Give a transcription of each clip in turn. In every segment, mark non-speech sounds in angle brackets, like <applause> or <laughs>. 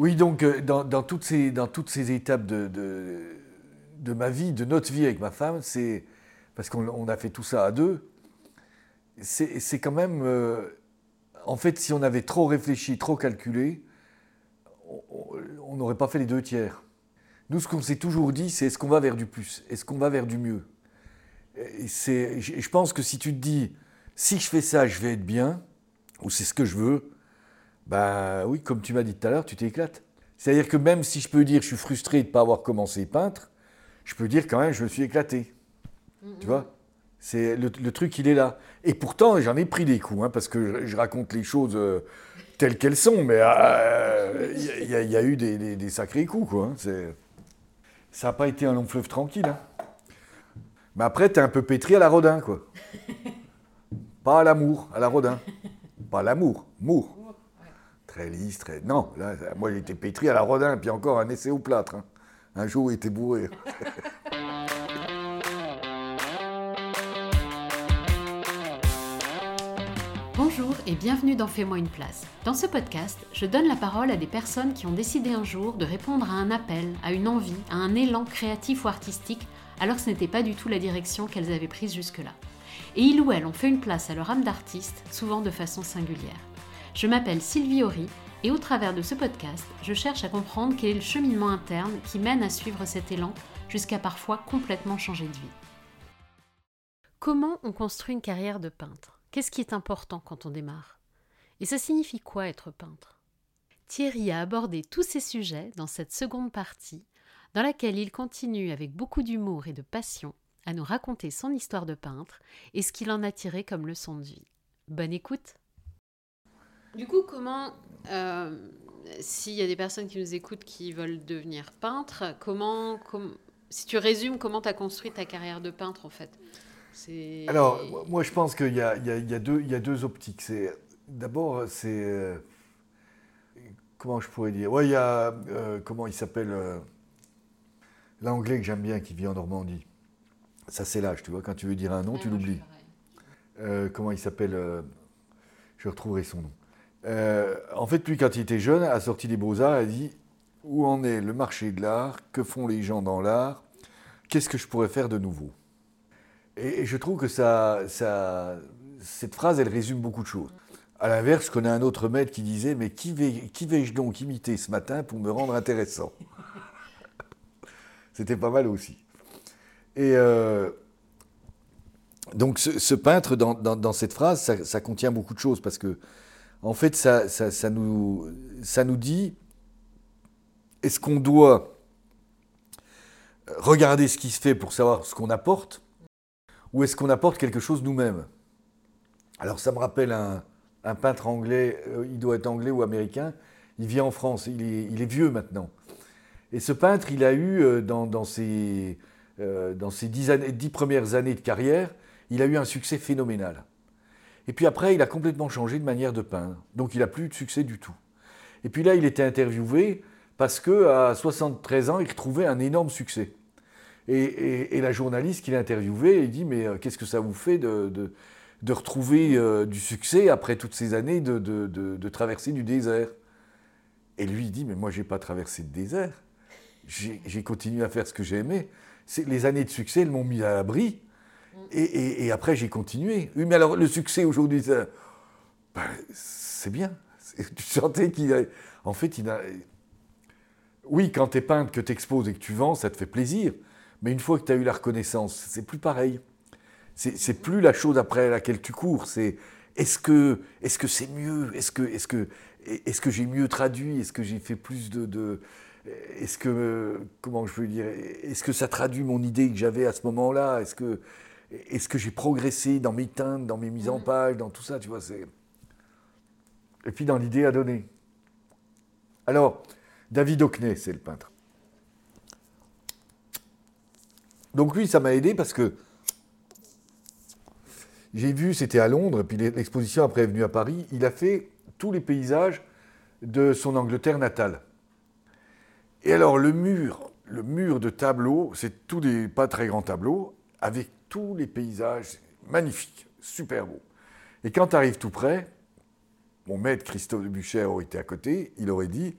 Oui, donc euh, dans, toutes, ces, dans toutes ces étapes de, de, ma vie, de notre vie avec ma femme, c'est parce qu'on on a fait tout ça à deux, c'est quand même... euh, en fait, si on avait trop réfléchi, trop calculé, on- n'aurait pas fait les deux tiers. Nous, ce qu'on s'est toujours dit, c'est est-ce qu'on va vers du plus? Est-ce qu'on va vers du mieux? Et je pense que si tu te dis, si je fais ça, je vais être bien, ou c'est ce que je veux, bah oui, comme tu m'as dit tout à l'heure, tu t'éclates. C'est-à-dire que même si je peux dire je suis frustré de ne pas avoir commencé peintre, je peux dire quand même je me suis éclaté. Tu vois? C'est le, truc, il est là. Et pourtant, j'en ai pris des coups, hein, parce que je, raconte les choses euh, telles qu'elles sont, mais euh, il y, a- eu des, sacrés coups, quoi. hein, ça n'a pas été un long fleuve tranquille. hein. Mais après, t'es un peu pétri à la Rodin, quoi. Pas à l'amour, à la Rodin. Pas à l'amour, mour. Très lisse, très. Non, là, moi j'étais pétri à la Rodin, puis encore un essai au plâtre. hein. Un jour, il était bourré. <laughs> Bonjour et bienvenue dans Fais-moi une place. Dans ce podcast, je donne la parole à des personnes qui ont décidé un jour de répondre à un appel, à une envie, à un élan créatif ou artistique, alors que ce n'était pas du tout la direction qu'elles avaient prise jusque-là. Et ils ou elles ont fait une place à leur âme d'artiste, souvent de façon singulière. Je m'appelle Sylvie Horry et au travers de ce podcast, je cherche à comprendre quel est le cheminement interne qui mène à suivre cet élan jusqu'à parfois complètement changer de vie. Comment on construit une carrière de peintre? Qu'est-ce qui est important quand on démarre? Et ça signifie quoi être peintre? Thierry a abordé tous ces sujets dans cette seconde partie, dans laquelle il continue avec beaucoup d'humour et de passion à nous raconter son histoire de peintre et ce qu'il en a tiré comme leçon de vie. Bonne écoute Du coup, comment, euh, s'il y a des personnes qui nous écoutent qui veulent devenir peintre, comment, com- si tu résumes comment tu as construit ta carrière de peintre en fait? Alors, moi, je pense qu'il y a, y y deux, il y a deux optiques. D'abord, c'est euh, comment je pourrais dire? Ouais, il y a euh, comment il s'appelle euh, l'anglais que j'aime bien qui vit en Normandie. Ça, c'est l'âge, tu vois. Quand tu veux dire un nom, tu l'oublies. comment il s'appelle Je retrouverai son nom. Euh, en fait, lui, quand il était jeune, a sorti des beaux-arts, a dit où en est le marché de l'art? Que font les gens dans l'art? Qu'est-ce que je pourrais faire de nouveau? Et, je trouve que ça, ça, cette phrase, elle résume beaucoup de choses. À l'inverse, je connais un autre maître qui disait Mais qui vais- qui vais-je donc imiter ce matin pour me rendre intéressant? C'était pas mal aussi. Et euh, donc, ce, peintre, dans cette phrase, ça, ça contient beaucoup de choses parce que, en fait, ça, nous, dit est-ce qu'on doit regarder ce qui se fait pour savoir ce qu'on apporte ou est-ce qu'on apporte quelque chose nous-mêmes? Alors, ça me rappelle un, peintre anglais, euh, il doit être anglais ou américain, il vit en France, il est, il est vieux maintenant. Et ce peintre, il a eu, euh, dans, ses, euh, dans ses dix, dix premières années de carrière, il a eu un succès phénoménal. Et puis après, il a complètement changé de manière de peindre. Donc il n'a plus de succès du tout. Et puis là, il était interviewé parce qu'à 73 ans, il retrouvait un énorme succès. Et, la journaliste qui l'a interviewé, il dit Mais euh, qu'est-ce que ça vous fait de, retrouver euh, du succès après toutes ces années de, traverser du désert? Et lui, il dit Mais moi, je n'ai pas traversé de désert. J'ai j'ai continué à faire ce que j'aimais. Les années de succès, elles m'ont mis à l'abri. Et, après, j'ai continué. Oui, mais alors, le succès aujourd'hui, ben, c'est bien. Tu sentais qu'il a. En fait, il a. Oui, quand tu es peintre, que tu exposes et que tu vends, ça te fait plaisir. Mais une fois que tu as eu la reconnaissance, c'est plus pareil. C'est plus la chose après laquelle tu cours. C'est est-ce que est-ce que c'est mieux? Est-ce que est-ce que est-ce que j'ai mieux traduit? Est-ce que j'ai fait plus de, de est-ce que comment je veux dire? Est-ce que ça traduit mon idée que j'avais à ce moment-là? Est-ce que est-ce que j'ai progressé dans mes teintes, dans mes mises en Mhm. page, dans tout ça Tu vois, c'est et puis dans l'idée à donner. Alors, David Hockney, c'est le peintre. Donc lui, ça m'a aidé parce que j'ai vu, c'était à Londres, puis l'exposition après est venue à Paris, il a fait tous les paysages de son Angleterre natale. Et alors le mur, le mur de tableaux, c'est tous des pas très grands tableaux, avec tous les paysages magnifiques, super beaux. Et quand tu arrives tout près, mon maître Christophe de Bucher aurait été à côté, il aurait dit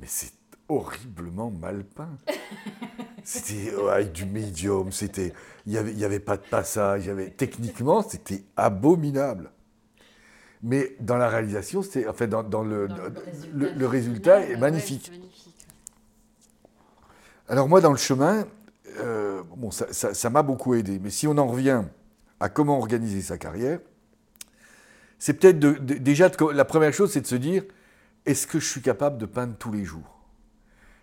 mais c'est horriblement mal peint. <laughs> C'était avec du médium, c'était, il n'y avait, y avait pas de passage, y avait, techniquement, c'était abominable. Mais dans la réalisation, c'était, enfin, dans, dans le, le, résultat, est magnifique. Alors moi, dans le chemin, euh, bon, ça m'a beaucoup aidé. Mais si on en revient à comment organiser sa carrière, c'est peut-être déjà la première chose, c'est de se dire est-ce que je suis capable de peindre tous les jours?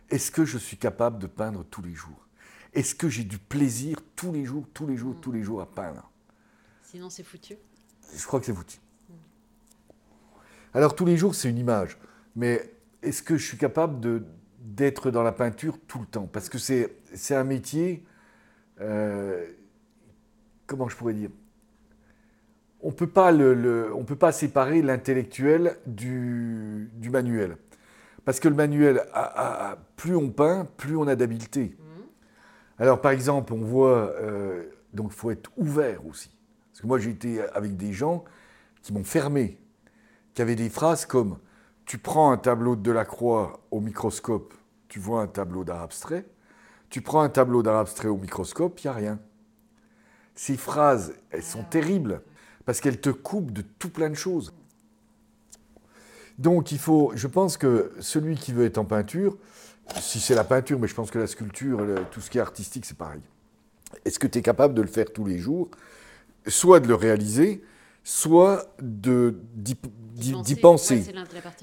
Est-ce que je suis capable de peindre tous les jours? Est-ce que j'ai du plaisir tous les jours, tous les jours, tous les jours à peindre? Sinon, c'est foutu? Je crois que c'est foutu. Alors tous les jours, c'est une image, mais est-ce que je suis capable d'être dans la peinture tout le temps Parce que c'est un métier, euh, comment je pourrais dire? On peut pas on peut pas séparer l'intellectuel du, manuel. Parce que le manuel, plus on peint, plus on a d'habileté. Mhm. Alors par exemple, on voit, euh, donc il faut être ouvert aussi. Parce que moi j'ai été avec des gens qui m'ont fermé qui avait des phrases comme Tu prends un tableau de Delacroix au microscope, tu vois un tableau d'art abstrait. Tu prends un tableau d'art abstrait au microscope, il n'y a rien. Ces phrases, elles sont terribles parce qu'elles te coupent de tout plein de choses. Donc il faut, je pense que celui qui veut être en peinture, si c'est la peinture, mais je pense que la sculpture, tout ce qui est artistique, c'est pareil. Est-ce que tu es capable de le faire tous les jours? Soit de le réaliser, soit d'y penser,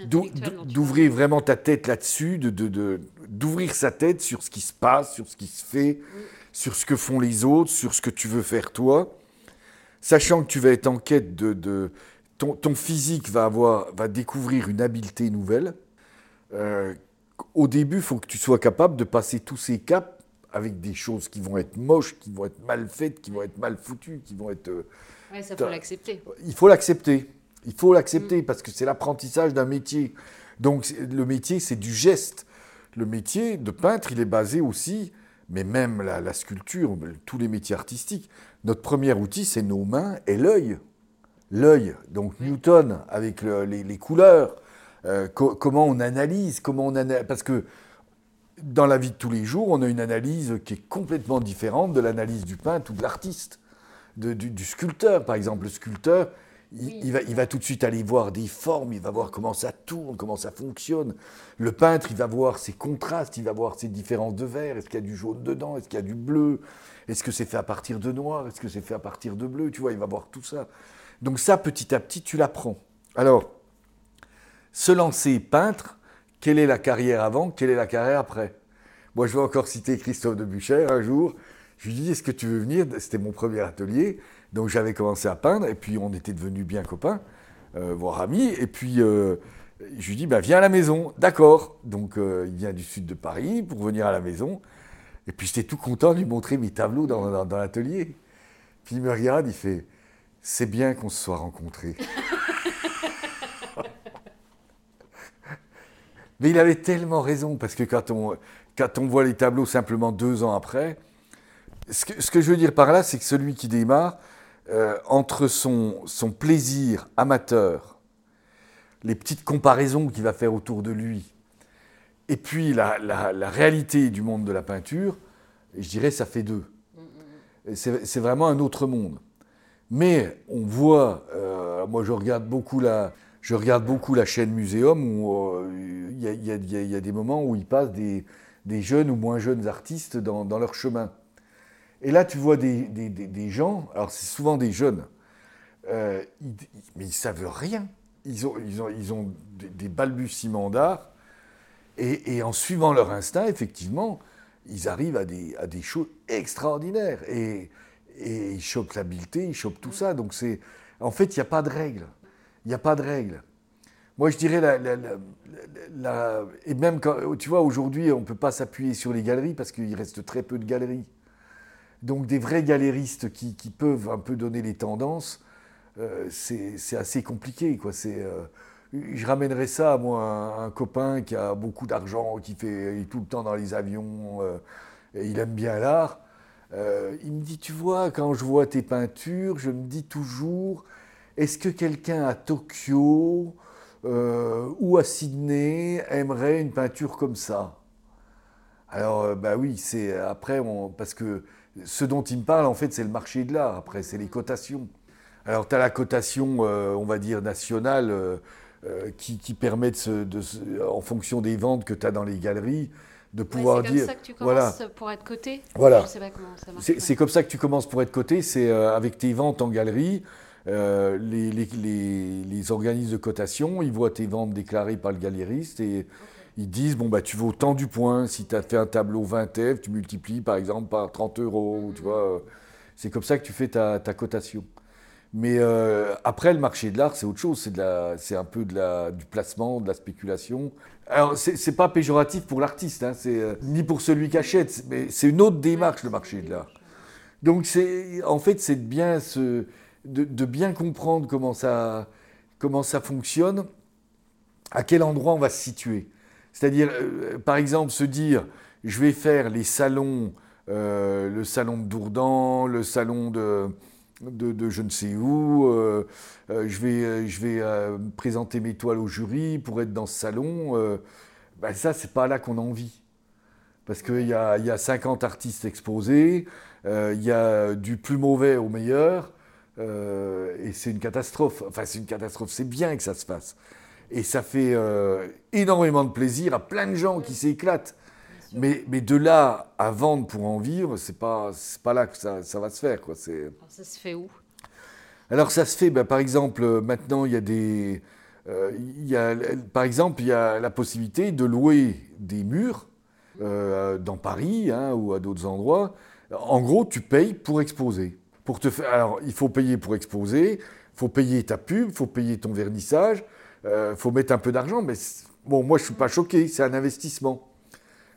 d'ouvrir vraiment ta tête là-dessus, d'ouvrir sa tête sur ce qui se passe, sur ce qui se fait, sur ce que font les autres, sur ce que tu veux faire toi, sachant que tu vas être en quête de... ton, physique va, avoir, va découvrir une habileté nouvelle. Euh, au début, il faut que tu sois capable de passer tous ces caps avec des choses qui vont être moches, qui vont être mal faites, qui vont être mal foutues, qui vont être... Euh, oui, ça faut l'accepter. Il faut l'accepter. Il faut l'accepter mm. parce que c'est l'apprentissage d'un métier. Donc le métier, c'est du geste. Le métier de peintre, il est basé aussi, mais même la, sculpture, tous les métiers artistiques, notre premier outil, c'est nos mains et l'œil. L'œil, donc Newton avec les, couleurs, euh, comment on analyse, comment on analyse, parce que dans la vie de tous les jours, on a une analyse qui est complètement différente de l'analyse du peintre ou de l'artiste du, sculpteur. Par exemple, le sculpteur, il, va, il, va, tout de suite aller voir des formes, il va voir comment ça tourne, comment ça fonctionne. Le peintre, il va voir ses contrastes, il va voir ses différences de verre. Est-ce qu'il y a du jaune dedans? Est-ce qu'il y a du bleu? Est-ce que c'est fait à partir de noir? Est-ce que c'est fait à partir de bleu? Tu vois, il va voir tout ça. Donc ça, petit à petit, tu l'apprends. Alors, se lancer peintre, quelle est la carrière avant? Quelle est la carrière après? Moi, je vais encore citer Christophe de Bucher un jour. Je lui dis, est-ce que tu veux venir? C'était mon premier atelier. Donc j'avais commencé à peindre et puis on était devenus bien copains, euh, voire amis. Et puis euh, je lui dis, bah, viens à la maison. D'accord. Donc euh, il vient du sud de Paris pour venir à la maison. Et puis j'étais tout content de lui montrer mes tableaux dans, l'atelier. Puis il me regarde, il fait, c'est bien qu'on se soit rencontrés. <laughs> Mais il avait tellement raison, parce que quand on voit les tableaux simplement deux ans après, ce que, je veux dire par là, c'est que celui qui démarre, euh, entre son, plaisir amateur, les petites comparaisons qu'il va faire autour de lui, et puis la, réalité du monde de la peinture, je dirais ça fait deux. C'est vraiment un autre monde. Mais on voit, euh, moi je regarde beaucoup la, je regarde beaucoup la chaîne Muséum où il y, a des moments où ils passent des, jeunes ou moins jeunes artistes dans leur chemin. Et là, tu vois des, des, gens, alors c'est souvent des jeunes, euh, mais ils ne savent rien. Ils ont, ils ont, ils ont des, balbutiements d'art, et, en suivant leur instinct, effectivement, ils arrivent à des, à des choses extraordinaires. Et, et ils chopent l'habileté, ils chopent tout ça. Donc c'est, en fait, il n'y a pas de règle. Il n'y a pas de règle. Moi, je dirais, la, la, la, et même quand, tu vois, aujourd'hui, on ne peut pas s'appuyer sur les galeries parce qu'il reste très peu de galeries. Donc des vrais galéristes qui, peuvent un peu donner les tendances, euh, c'est assez compliqué. Quoi. Euh, je ramènerais ça à moi, un, copain qui a beaucoup d'argent, qui fait est tout le temps dans les avions, euh, et il aime bien l'art. il me dit, tu vois, quand je vois tes peintures, je me dis toujours, est-ce que quelqu'un à Tokyo euh, ou à Sydney aimerait une peinture comme ça? Alors, euh, bah oui, c'est après, parce que ce dont il me parle, en fait, c'est le marché de l'art. Après, c'est les cotations. Alors, tu as la cotation, on va dire, nationale, qui, permet, de, en fonction des ventes que tu as dans les galeries, de pouvoir dire. C'est comme ça que tu commences pour être coté? Voilà. C'est comme ça que tu commences pour être coté, c'est avec tes ventes en galerie. Euh, les, les, organismes de cotation, ils voient tes ventes déclarées par le galériste et ils disent bon bah tu vaux tant du point. Si tu as fait un tableau 20 F, tu multiplies par exemple par 30 euros. Tu vois, c'est comme ça que tu fais ta, cotation. Mais euh, après, le marché de l'art, c'est autre chose. C'est un peu de la, du placement, de la spéculation. Alors, c'est pas péjoratif pour l'artiste, hein, euh, ni pour celui qui achète, mais c'est une autre démarche, le marché de l'art. Donc, en fait, c'est bien ce, de, bien comprendre comment ça, comment ça fonctionne, à quel endroit on va se situer. C'est-à-dire, euh, par exemple, se dire, je vais faire les salons, euh, le salon de Dourdan, le salon de, je ne sais où, euh, je vais, je vais présenter mes toiles au jury pour être dans ce salon. ben ça, c'est pas là qu'on a envie. Parce qu'il y a, y a 50 artistes exposés, il y a du plus mauvais au meilleur. Et c'est une catastrophe. Enfin, c'est une catastrophe. C'est bien que ça se fasse. Et ça fait euh, énormément de plaisir à plein de gens qui s'éclatent. Mais, mais, de là à vendre pour en vivre, c'est pas, pas là que ça, ça, va se faire. Quoi. Alors, ça se fait où? Alors, ça se fait, ben, par exemple, maintenant, il y a des. Euh, il y a, par exemple, il y a la possibilité de louer des murs dans Paris hein, ou à d'autres endroits. En gros, tu payes pour exposer te faire. Alors, il faut payer pour exposer, il faut payer ta pub, il faut payer ton vernissage, euh, faut mettre un peu d'argent. Mais bon, moi, je suis pas choqué, c'est un investissement.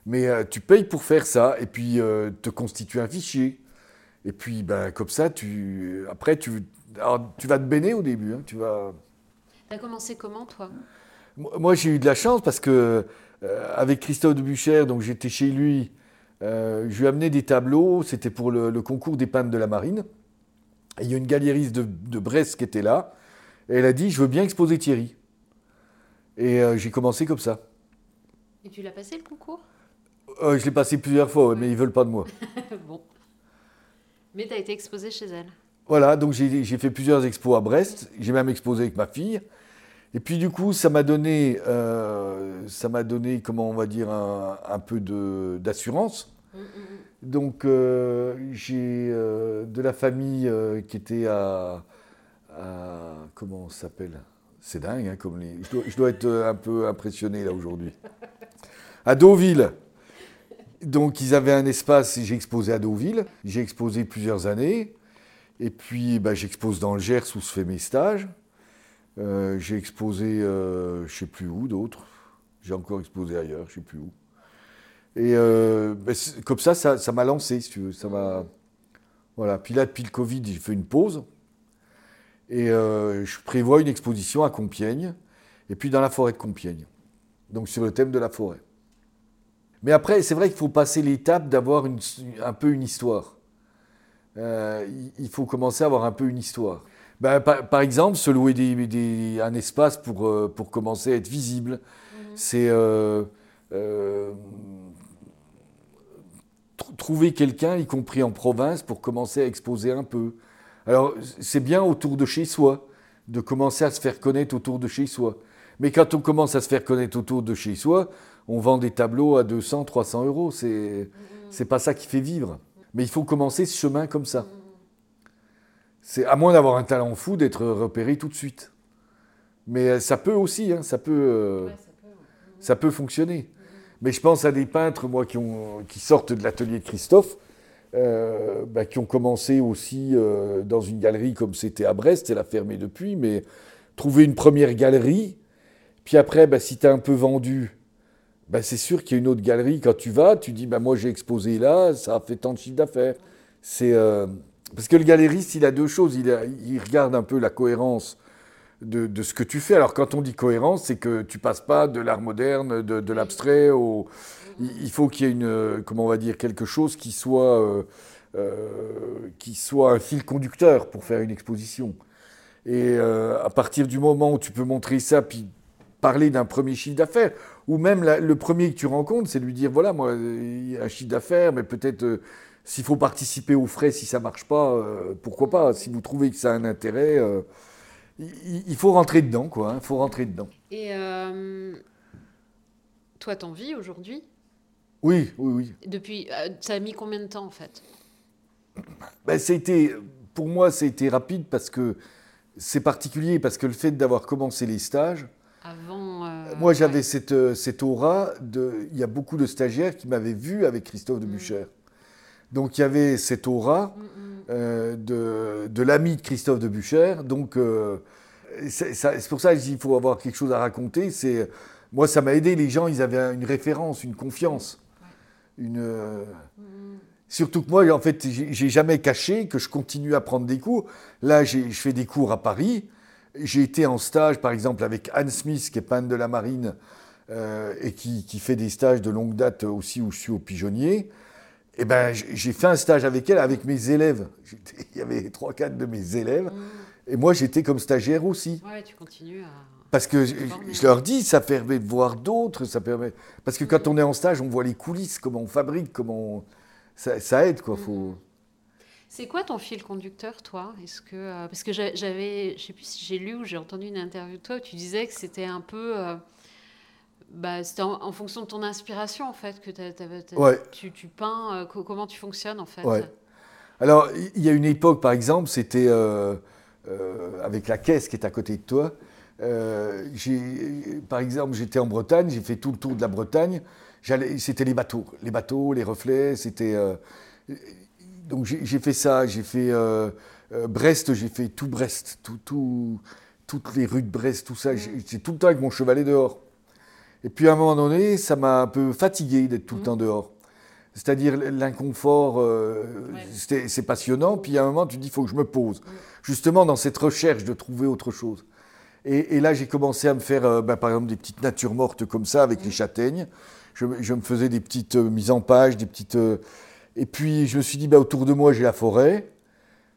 Mais euh, tu payes pour faire ça et puis euh, te constituer un fichier. Et puis, ben, comme ça, tu, après, tu, tu vas te baigner au début. Hein, tu vas. as commencé comment, toi? Moi, j'ai eu de la chance parce que avec Christophe de donc j'étais chez lui. je lui ai amené des tableaux, c'était pour le, le, concours des peintres de la marine il y a une galériste de, Brest qui était là, et elle a dit Je veux bien exposer Thierry. Et euh, j'ai commencé comme ça. Et tu l'as passé le concours? Euh, Je l'ai passé plusieurs fois, mais ils ne veulent pas de moi. <laughs> bon. Mais tu as été exposé chez elle. Voilà, donc j'ai fait plusieurs expos à Brest. J'ai même exposé avec ma fille. Et puis du coup, ça m'a donné, euh, ça m'a donné, comment on va dire, un, peu d'assurance. Mm, mm, mm. Donc j'ai de la famille qui était à, comment ça s'appelle? C'est dingue, hein, comme les... je, dois, être un peu impressionné là aujourd'hui. À Deauville. Donc ils avaient un espace j'ai exposé à Deauville. J'ai exposé plusieurs années. Et puis bah, j'expose dans le Gers où se fait mes stages. j'ai exposé, je ne sais plus où d'autres. J'ai encore exposé ailleurs, je sais plus où. Et euh, ben, comme ça, ça m'a lancé, si tu veux. Voilà. Puis là, depuis le Covid, j'ai fait une pause. Et euh, je prévois une exposition à Compiègne, et puis dans la forêt de Compiègne. Donc sur le thème de la forêt. Mais après, c'est vrai qu'il faut passer l'étape d'avoir un peu une histoire. Euh, il faut commencer à avoir un peu une histoire. Ben, par, exemple, se louer des, un espace pour, pour commencer à être visible. Mmh. C'est trouver quelqu'un, y compris en province, pour commencer à exposer un peu. Alors, c'est bien autour de chez soi, de commencer à se faire connaître autour de chez soi. Mais quand on commence à se faire connaître autour de chez soi, on vend des tableaux à 200, 300 euros. C'est, c'est pas ça qui fait vivre. Mais il faut commencer ce chemin comme ça. C'est à moins d'avoir un talent fou d'être repéré tout de suite. Mais ça peut aussi, hein, ça peut, euh, ça peut fonctionner. Mais je pense à des peintres, moi, qui, ont, qui sortent de l'atelier de Christophe, euh, bah, qui ont commencé aussi euh, dans une galerie comme c'était à Brest, elle a fermé depuis, mais trouver une première galerie, puis après, bah, si tu un peu vendu, bah, c'est sûr qu'il y a une autre galerie. Quand tu vas, tu dis, moi j'ai exposé là, ça a fait tant de chiffre d'affaires. Euh, parce que le galériste, il a deux choses. Il, il regarde un peu la cohérence de, ce que tu fais. Alors quand on dit cohérence, c'est que tu passes pas de l'art moderne, de, l'abstrait au... Il faut qu'il y ait une, comment on va dire, quelque chose qui soit, euh, euh, qui soit un fil conducteur pour faire une exposition. Et euh, à partir du moment où tu peux montrer ça, puis parler d'un premier chiffre d'affaires. Ou même le premier que tu rencontres, c'est lui dire voilà, moi, il y a un chiffre d'affaires, mais peut-être euh, s'il faut participer aux frais, si ça marche pas, euh, pourquoi pas? Si vous trouvez que ça a un intérêt, euh, il, faut rentrer dedans, quoi. Il hein, faut rentrer dedans. Et toi, t'en vis aujourd'hui? Oui, oui, oui. Depuis, ça a mis combien de temps en fait? Ben, été, Pour moi, ça a été rapide parce que c'est particulier, parce que le fait d'avoir commencé les stages, avant. Euh, Moi, j'avais cette, euh, cette, aura de. Il y a beaucoup de stagiaires qui m'avaient vu avec Christophe de mm. Bucher. Donc, il y avait cette aura mm, mm. Euh, de, de l'ami de Christophe de Bucher. Donc, c'est pour ça qu'il faut avoir quelque chose à raconter. C'est moi, ça m'a aidé. Les gens, ils avaient une référence, une confiance, une. Surtout que moi, en fait, j'ai jamais caché que je continue à prendre des cours. Là, je fais des cours à Paris. J'ai été en stage, par exemple, avec Anne Smith, qui est peintre de la marine euh, et qui, fait des stages de longue date aussi où je suis au pigeonnier. Et eh ben, j'ai fait un stage avec elle, avec mes élèves. Il y avait trois, quatre de mes élèves. Mmh. Et moi, j'étais comme stagiaire aussi. Ouais, tu continues à. Parce que je, leur dis, ça permet de voir d'autres, ça permet. Parce que quand on est en stage, on voit les coulisses, comment on fabrique, comment ça, aide quoi. Faut. Mmh. C'est quoi ton fil conducteur, toi? Est-ce que euh, parce que j'avais, je sais plus si j'ai lu ou j'ai entendu une interview de toi où tu disais que c'était un peu, euh, bah, c'était en, fonction de ton inspiration en fait que tu, tu, peins. Euh, comment tu fonctionnes en fait? Alors il y a une époque, par exemple, c'était avec la caisse qui est à côté de toi. Par exemple, j'étais en Bretagne, j'ai fait tout le tour de la Bretagne. C'était les bateaux, les bateaux, les reflets, c'était donc j'ai fait ça, j'ai fait euh, euh, Brest, j'ai fait tout Brest, tout, tout, toutes les rues de Brest, tout ça. J'étais tout le temps avec mon chevalet dehors. Et puis à un moment donné, ça m'a un peu fatigué d'être tout le mmh. temps dehors. C'est-à-dire l'inconfort, euh, c'est passionnant. Puis à un moment, tu dis, il faut que je me pose. Mmh. Justement, dans cette recherche de trouver autre chose. Et, là, j'ai commencé à me faire, ben, par exemple, des petites natures mortes comme ça avec les châtaignes. Je, me faisais des petites mises en page, des petites et puis je me suis dit, bah, autour de moi, j'ai la forêt,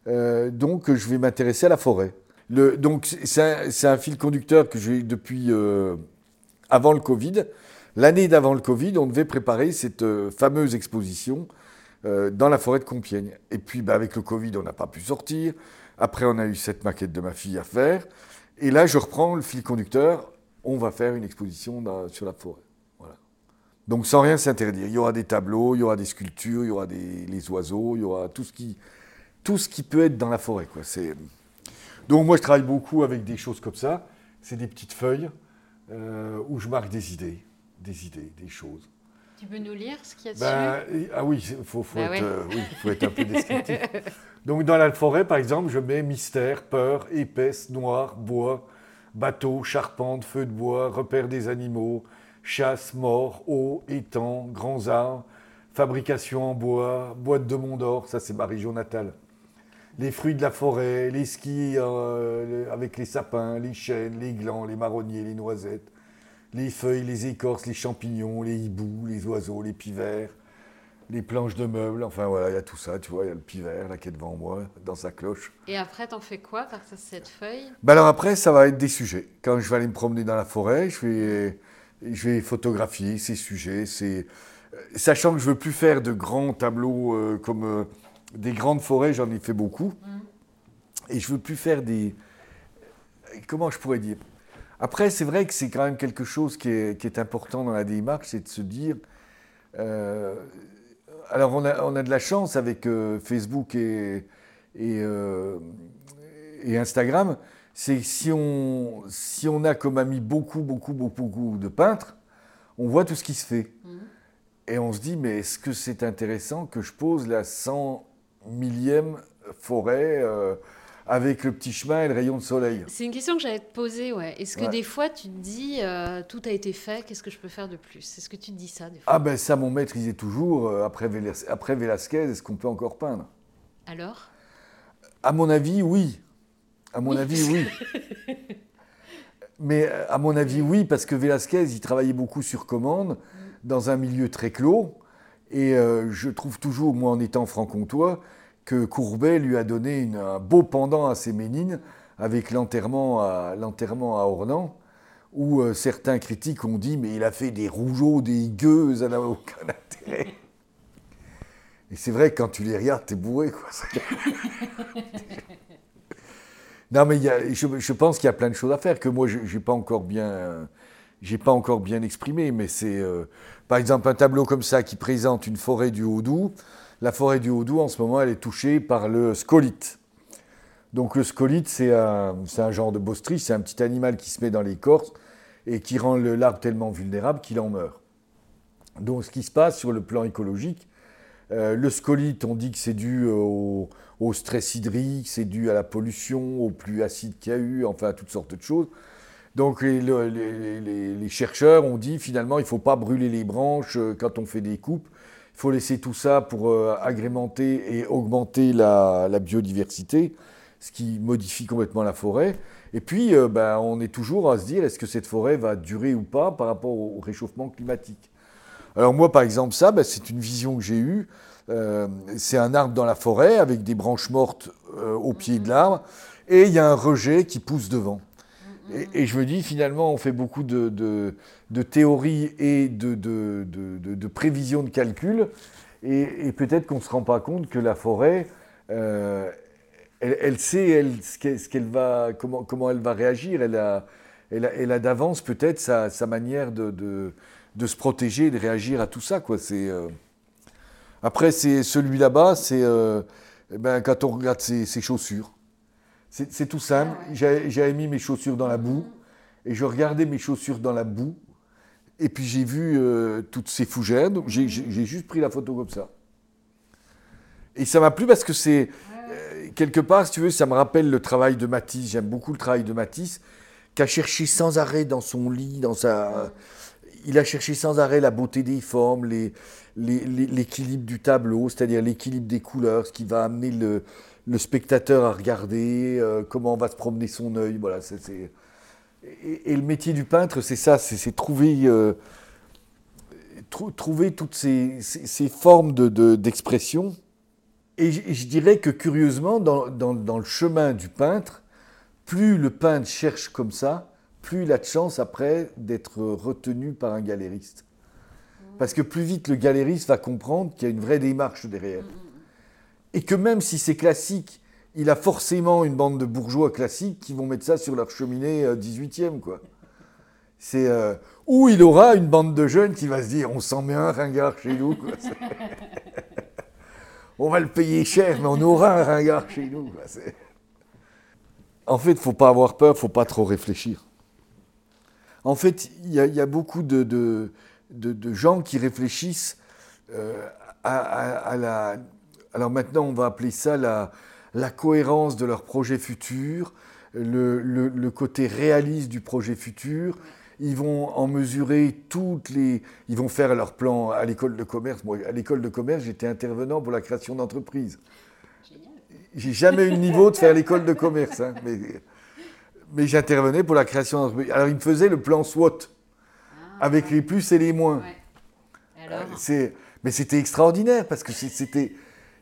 euh, donc je vais m'intéresser à la forêt. Donc c'est un, fil conducteur que j'ai depuis euh, avant le Covid. L'année d'avant le Covid, on devait préparer cette euh, fameuse exposition dans la forêt de Compiègne. Et puis bah, avec le Covid, on n'a pas pu sortir. Après, on a eu cette maquette de ma fille à faire. Et là, je reprends le fil conducteur. On va faire une exposition sur la forêt. Donc sans rien s'interdire. Il y aura des tableaux, il y aura des sculptures, il y aura des, les oiseaux, il y aura tout ce qui, tout ce qui peut être dans la forêt. Quoi. Donc moi je travaille beaucoup avec des choses comme ça. C'est des petites feuilles euh, où je marque des idées, des idées, des choses. Tu peux nous lire ce qu'il y a ben, dessus? Ah oui, il faut, faut, être, euh, oui, faut être un peu descriptif. <laughs> Donc dans la forêt, par exemple, je mets mystère, peur, épaisse, noir, bois, bateau, charpente, feu de bois, repère des animaux, chasse, mort, eau, étang, grands arbres, fabrication en bois, boîte de Mont d'Or, ça c'est ma région natale. Les fruits de la forêt, les skis euh, avec les sapins, les chênes, les glands, les marronniers, les noisettes, les feuilles, les écorces, les champignons, les hiboux, les oiseaux, les pivers, les planches de meubles, enfin voilà, il y a tout ça, tu vois, il y a le pivert là qui est devant moi, dans sa cloche. Et après, t'en fais quoi par cette feuille? Ben Alors après, ça va être des sujets. Quand je vais aller me promener dans la forêt, je vais je vais photographier ces sujets. Euh, sachant que je veux plus faire de grands tableaux euh, comme euh, des grandes forêts, j'en ai fait beaucoup. Mm. Et je veux plus faire des. Comment je pourrais dire? Après, c'est vrai que c'est quand même quelque chose qui est, qui est, important dans la démarche, c'est de se dire. Alors, on a, on a, de la chance avec Facebook et, et, et Instagram c'est si on, si on a comme ami beaucoup, beaucoup, beaucoup, beaucoup de peintres, on voit tout ce qui se fait. Mhm. Et on se dit, mais est-ce que c'est intéressant que je pose la 100 millième forêt euh, avec le petit chemin et le rayon de soleil C'est une question que j'allais te poser, ouais. Est-ce que des fois tu te dis, euh, tout a été fait, qu'est-ce que je peux faire de plus? Est-ce que tu te dis ça des fois? Ah ben ça, mon maître, il toujours, euh, après, après Velasquez, est-ce qu'on peut encore peindre? Alors? À mon avis, oui. À mon avis, oui. <laughs> Mais euh, à mon avis, oui, parce que Velasquez, il travaillait beaucoup sur commande, dans un milieu très clos. Et euh, je trouve toujours, moi en étant franc-comtois, que Courbet lui a donné un beau pendant à ses Ménines avec l'enterrement à, l'enterrement à Ornans, où euh, certains critiques ont dit mais il a fait des rougeaux, des gueux, ça n'a aucun intérêt. Et c'est vrai quand tu les regardes, t'es bourré quoi. <laughs> non mais je, pense qu'il y a plein de choses à faire que moi j'ai pas encore bien, j'ai pas encore bien exprimé, mais c'est euh, par exemple un tableau comme ça qui présente une forêt du Haut-Doubs. La forêt du Haut-Doubs en ce moment elle est touchée par le scolite. Donc le scolite c'est un, un, genre de bostrie, c'est un petit animal qui se met dans l'écorce et qui rend l'arbre tellement vulnérable qu'il en meurt. Donc ce qui se passe sur le plan écologique, euh, le scolite, on dit que c'est dû au, stress hydrique, c'est dû à la pollution, au plus acide qu'il y a eu, enfin à toutes sortes de choses. Donc les, les, chercheurs ont dit finalement il ne faut pas brûler les branches euh, quand on fait des coupes, faut laisser tout ça pour euh, agrémenter et augmenter la, la, biodiversité, ce qui modifie complètement la forêt. Et puis, euh, ben, on est toujours à se dire, est-ce que cette forêt va durer ou pas par rapport au réchauffement climatique? Alors moi, par exemple, ça, ben, c'est une vision que j'ai eue. Euh, c'est un arbre dans la forêt avec des branches mortes au pied de l'arbre, et il y a un rejet qui pousse devant. Et, je me dis, finalement, on fait beaucoup de, de, théories et de, de, prévisions de calcul, et, peut-être qu'on ne se rend pas compte que la forêt, elle, sait elle, ce qu'elle va, comment, comment elle va réagir. Elle a, elle a, d'avance peut-être sa, sa, manière de, de, de, se protéger, de réagir à tout ça. Quoi. C'est, euh, Après, c'est celui là-bas, c'est euh, eh ben, quand on regarde ses chaussures. C'est, tout simple. Ah j'avais mis mes chaussures dans la boue et je regardais mes chaussures dans la boue. Et puis j'ai vu euh, toutes ces fougères. Donc j'ai, juste pris la photo comme ça. Et ça m'a plu parce que c'est quelque part, si tu veux, ça me rappelle le travail de Matisse. J'aime beaucoup le travail de Matisse, qui a cherché sans arrêt dans son lit, dans sa. Il a cherché sans arrêt la beauté des formes, l'équilibre du tableau, c'est-à-dire l'équilibre des couleurs, ce qui va amener le, spectateur à regarder, euh, comment va se promener son œil. Voilà, et, le métier du peintre, c'est ça, c'est trouver, euh, trouver toutes ces, formes d'expression et je, dirais que curieusement, dans, dans, le chemin du peintre, plus le peintre cherche comme ça, plus il a de chance après d'être retenu par un galériste. Parce que plus vite le galériste va comprendre qu'il y a une vraie démarche derrière. Et que même si c'est classique, il a forcément une bande de bourgeois classiques qui vont mettre ça sur leur cheminée 18e, euh, quoi. C'est euh, ou il aura une bande de jeunes qui va se dire on s'en met un ringard chez nous. Quoi. <laughs> on va le payer cher, mais on aura un ringard chez nous. En fait, faut pas avoir peur, faut pas trop réfléchir. En fait, il y, a beaucoup de, gens qui réfléchissent euh, à, la... Alors maintenant, on va appeler ça la, cohérence de leur projet futur, le, côté réaliste du projet futur, ils vont en mesurer toutes les. Ils vont faire leur plan à l'école de commerce. Moi, à l'école de commerce, j'étais intervenant pour la création d'entreprises. J'ai jamais eu le niveau de faire l'école de commerce, hein, mais, mais j'intervenais pour la création d'entreprises. Alors, ils me faisaient le plan SWOT, ah. avec les plus et les moins. Ouais. mais c'était extraordinaire parce que c'était,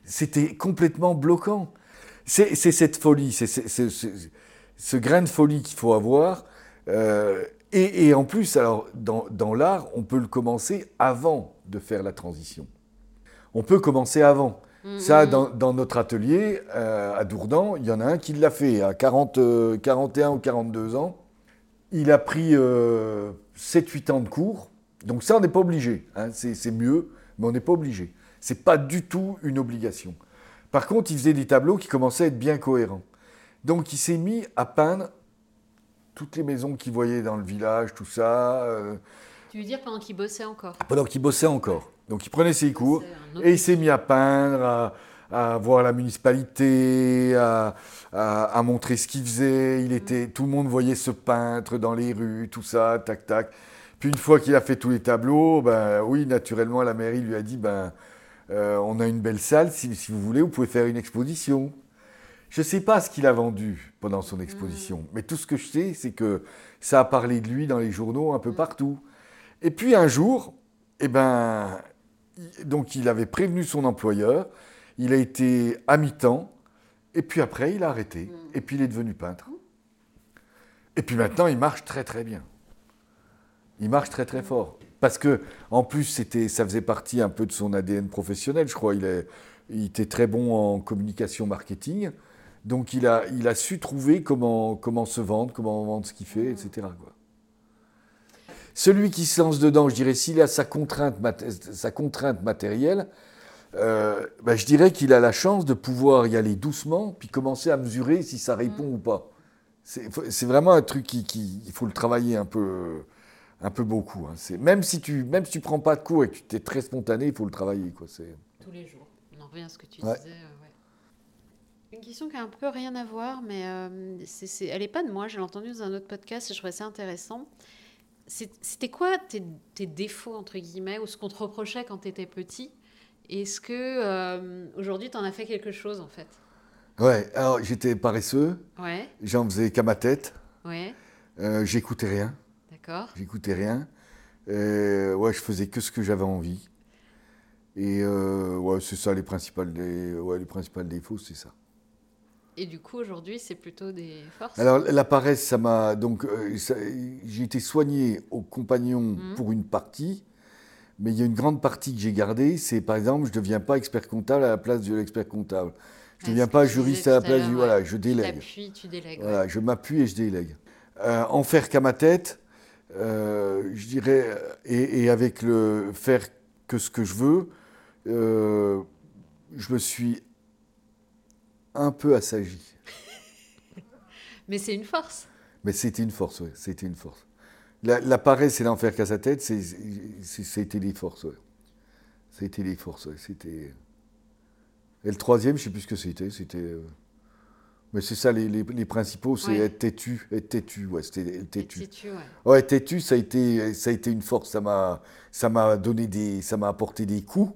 c'était complètement bloquant. C'est cette folie, c'est ce grain de folie qu'il faut avoir. Euh, et, en plus, alors, dans, l'art, on peut le commencer avant de faire la transition. On peut commencer avant. Mm-hmm. Ça, dans, notre atelier euh, à Dourdan, il y en a un qui l'a fait à 40, 41 euh, ou 42 ans. Il a pris 7-8 euh, ans de cours. Donc ça, on n'est pas obligé. Hein. c'est mieux, mais on n'est pas obligé. C'est pas du tout une obligation. Par contre, il faisait des tableaux qui commençaient à être bien cohérents. Donc il s'est mis à peindre toutes les maisons qu'il voyait dans le village, tout ça. Euh. Tu veux dire pendant qu'il bossait encore? Pendant qu'il bossait encore. Donc il prenait ses cours et il s'est mis à peindre, à, voir la municipalité, à, montrer ce qu'il faisait. Il était, tout le monde voyait ce peintre dans les rues, tout ça, tac tac. Puis une fois qu'il a fait tous les tableaux, ben oui, naturellement la mairie lui a dit ben euh, on a une belle salle, si, si vous voulez, vous pouvez faire une exposition. Je ne sais pas ce qu'il a vendu pendant son exposition, mm. mais tout ce que je sais, c'est que ça a parlé de lui dans les journaux un peu mm. partout. Et puis un jour, eh ben, donc il avait prévenu son employeur, il a été à mi-temps, et puis après il a arrêté, mm. et puis il est devenu peintre. Et puis maintenant il marche très très bien. Il marche très très fort. Parce que, en plus, c'était, ça faisait partie un peu de son ADN professionnel, je crois. Il, est, il était très bon en communication marketing. Donc, il a, il a su trouver comment, comment se vendre, comment vendre ce qu'il fait, etc. Quoi. Celui qui se lance dedans, je dirais, s'il a sa contrainte, sa contrainte matérielle, euh, ben, je dirais qu'il a la chance de pouvoir y aller doucement, puis commencer à mesurer si ça répond ou pas. C'est vraiment un truc qui, qui, il faut le travailler un peu, un peu beaucoup. Hein. Même si tu même si tu prends pas de cours et que tu es très spontané, il faut le travailler. Quoi. Tous les jours. On en revient à ce que tu disais. Euh, Une question qui a un peu rien à voir, mais euh, elle n'est pas de moi. Je l'ai entendue dans un autre podcast et je trouvais ça intéressant. C'était quoi tes, tes, défauts, entre guillemets, ou ce qu'on te reprochait quand tu étais petit? Est-ce que euh, aujourd'hui, tu en as fait quelque chose, en fait? Ouais, alors j'étais paresseux. Ouais. J'en faisais qu'à ma tête. Ouais. J'écoutais rien. D'accord. J'écoutais rien. Euh, ouais, je faisais que ce que j'avais envie. Et euh, ouais, c'est ça les principales, des, ouais, les principales défauts, c'est ça. Et du coup, aujourd'hui, c'est plutôt des forces? Alors, la paresse, ça m'a. Donc, euh, j'ai été soigné au compagnon Mhm. pour une partie, mais il y a une grande partie que j'ai gardée. C'est par exemple, je ne deviens pas expert comptable à la place de l'expert comptable. Je ne deviens pas tu juriste à la place du. ouais. Voilà, je Tu délègue. t'appuies, tu délègues. ouais. Voilà, je m'appuie et je délègue. Euh, en faire qu'à ma tête, euh, je dirais, et, et avec le faire que ce que je veux, euh, je me suis un peu assagi. <laughs> Mais c'est une force. Mais c'était une force, oui, c'était une force. La, la paresse et l'en faire qu'à sa tête, c'était des forces, ouais. C'était des forces, ouais. C'était. Et le troisième, je ne sais plus ce que c'était. C'était. Mais c'est ça, les, les- les principaux, c'est Ouais. être têtu. Être têtu, ouais, c'était être Et têtu. têtu, ouais. Ouais, têtu, ça a été, ça a été une force. Ça m'a, ça m'a donné des, ça m'a apporté des coups,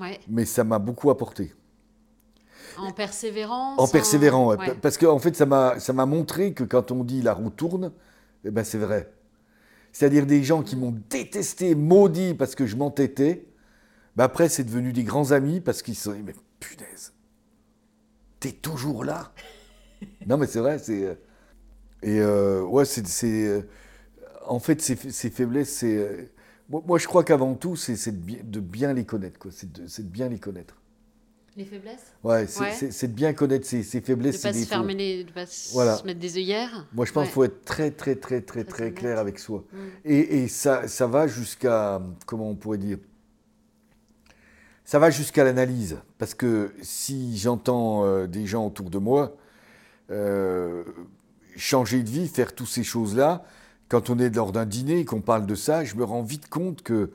Ouais. mais ça m'a beaucoup apporté. En persévérance. En persévérant, parce qu'en fait, ça m'a, ça m'a montré que quand on dit la roue tourne, eh ben c'est vrai. C'est-à-dire des gens qui m'ont détesté, maudit parce que je m'entêtais, ben après c'est devenu des grands amis parce qu'ils se sont dit mais punaise, t'es toujours là. <laughs> non mais c'est vrai, c'est euh, et euh, ouais c'est, euh, en fait ces, ces faiblesses c'est moi, moi, je crois qu'avant tout c'est, de, bien, de les connaître quoi, c'est de, de bien les connaître. Les faiblesses? Ouais, c'est, Ouais. de bien connaître ses, ses De faiblesses, ne ses pas se fermer les. de pas se Voilà. se mettre des œillères? Moi, je pense Ouais. qu'il faut être très, très, très, très, Très clair avec soi. Mm. Et, et ça, ça va jusqu'à, comment on pourrait dire? Ça va jusqu'à l'analyse. Parce que si j'entends euh, des gens autour de moi euh, changer de vie, faire toutes ces choses-là, quand on est lors d'un dîner et qu'on parle de ça, je me rends vite compte que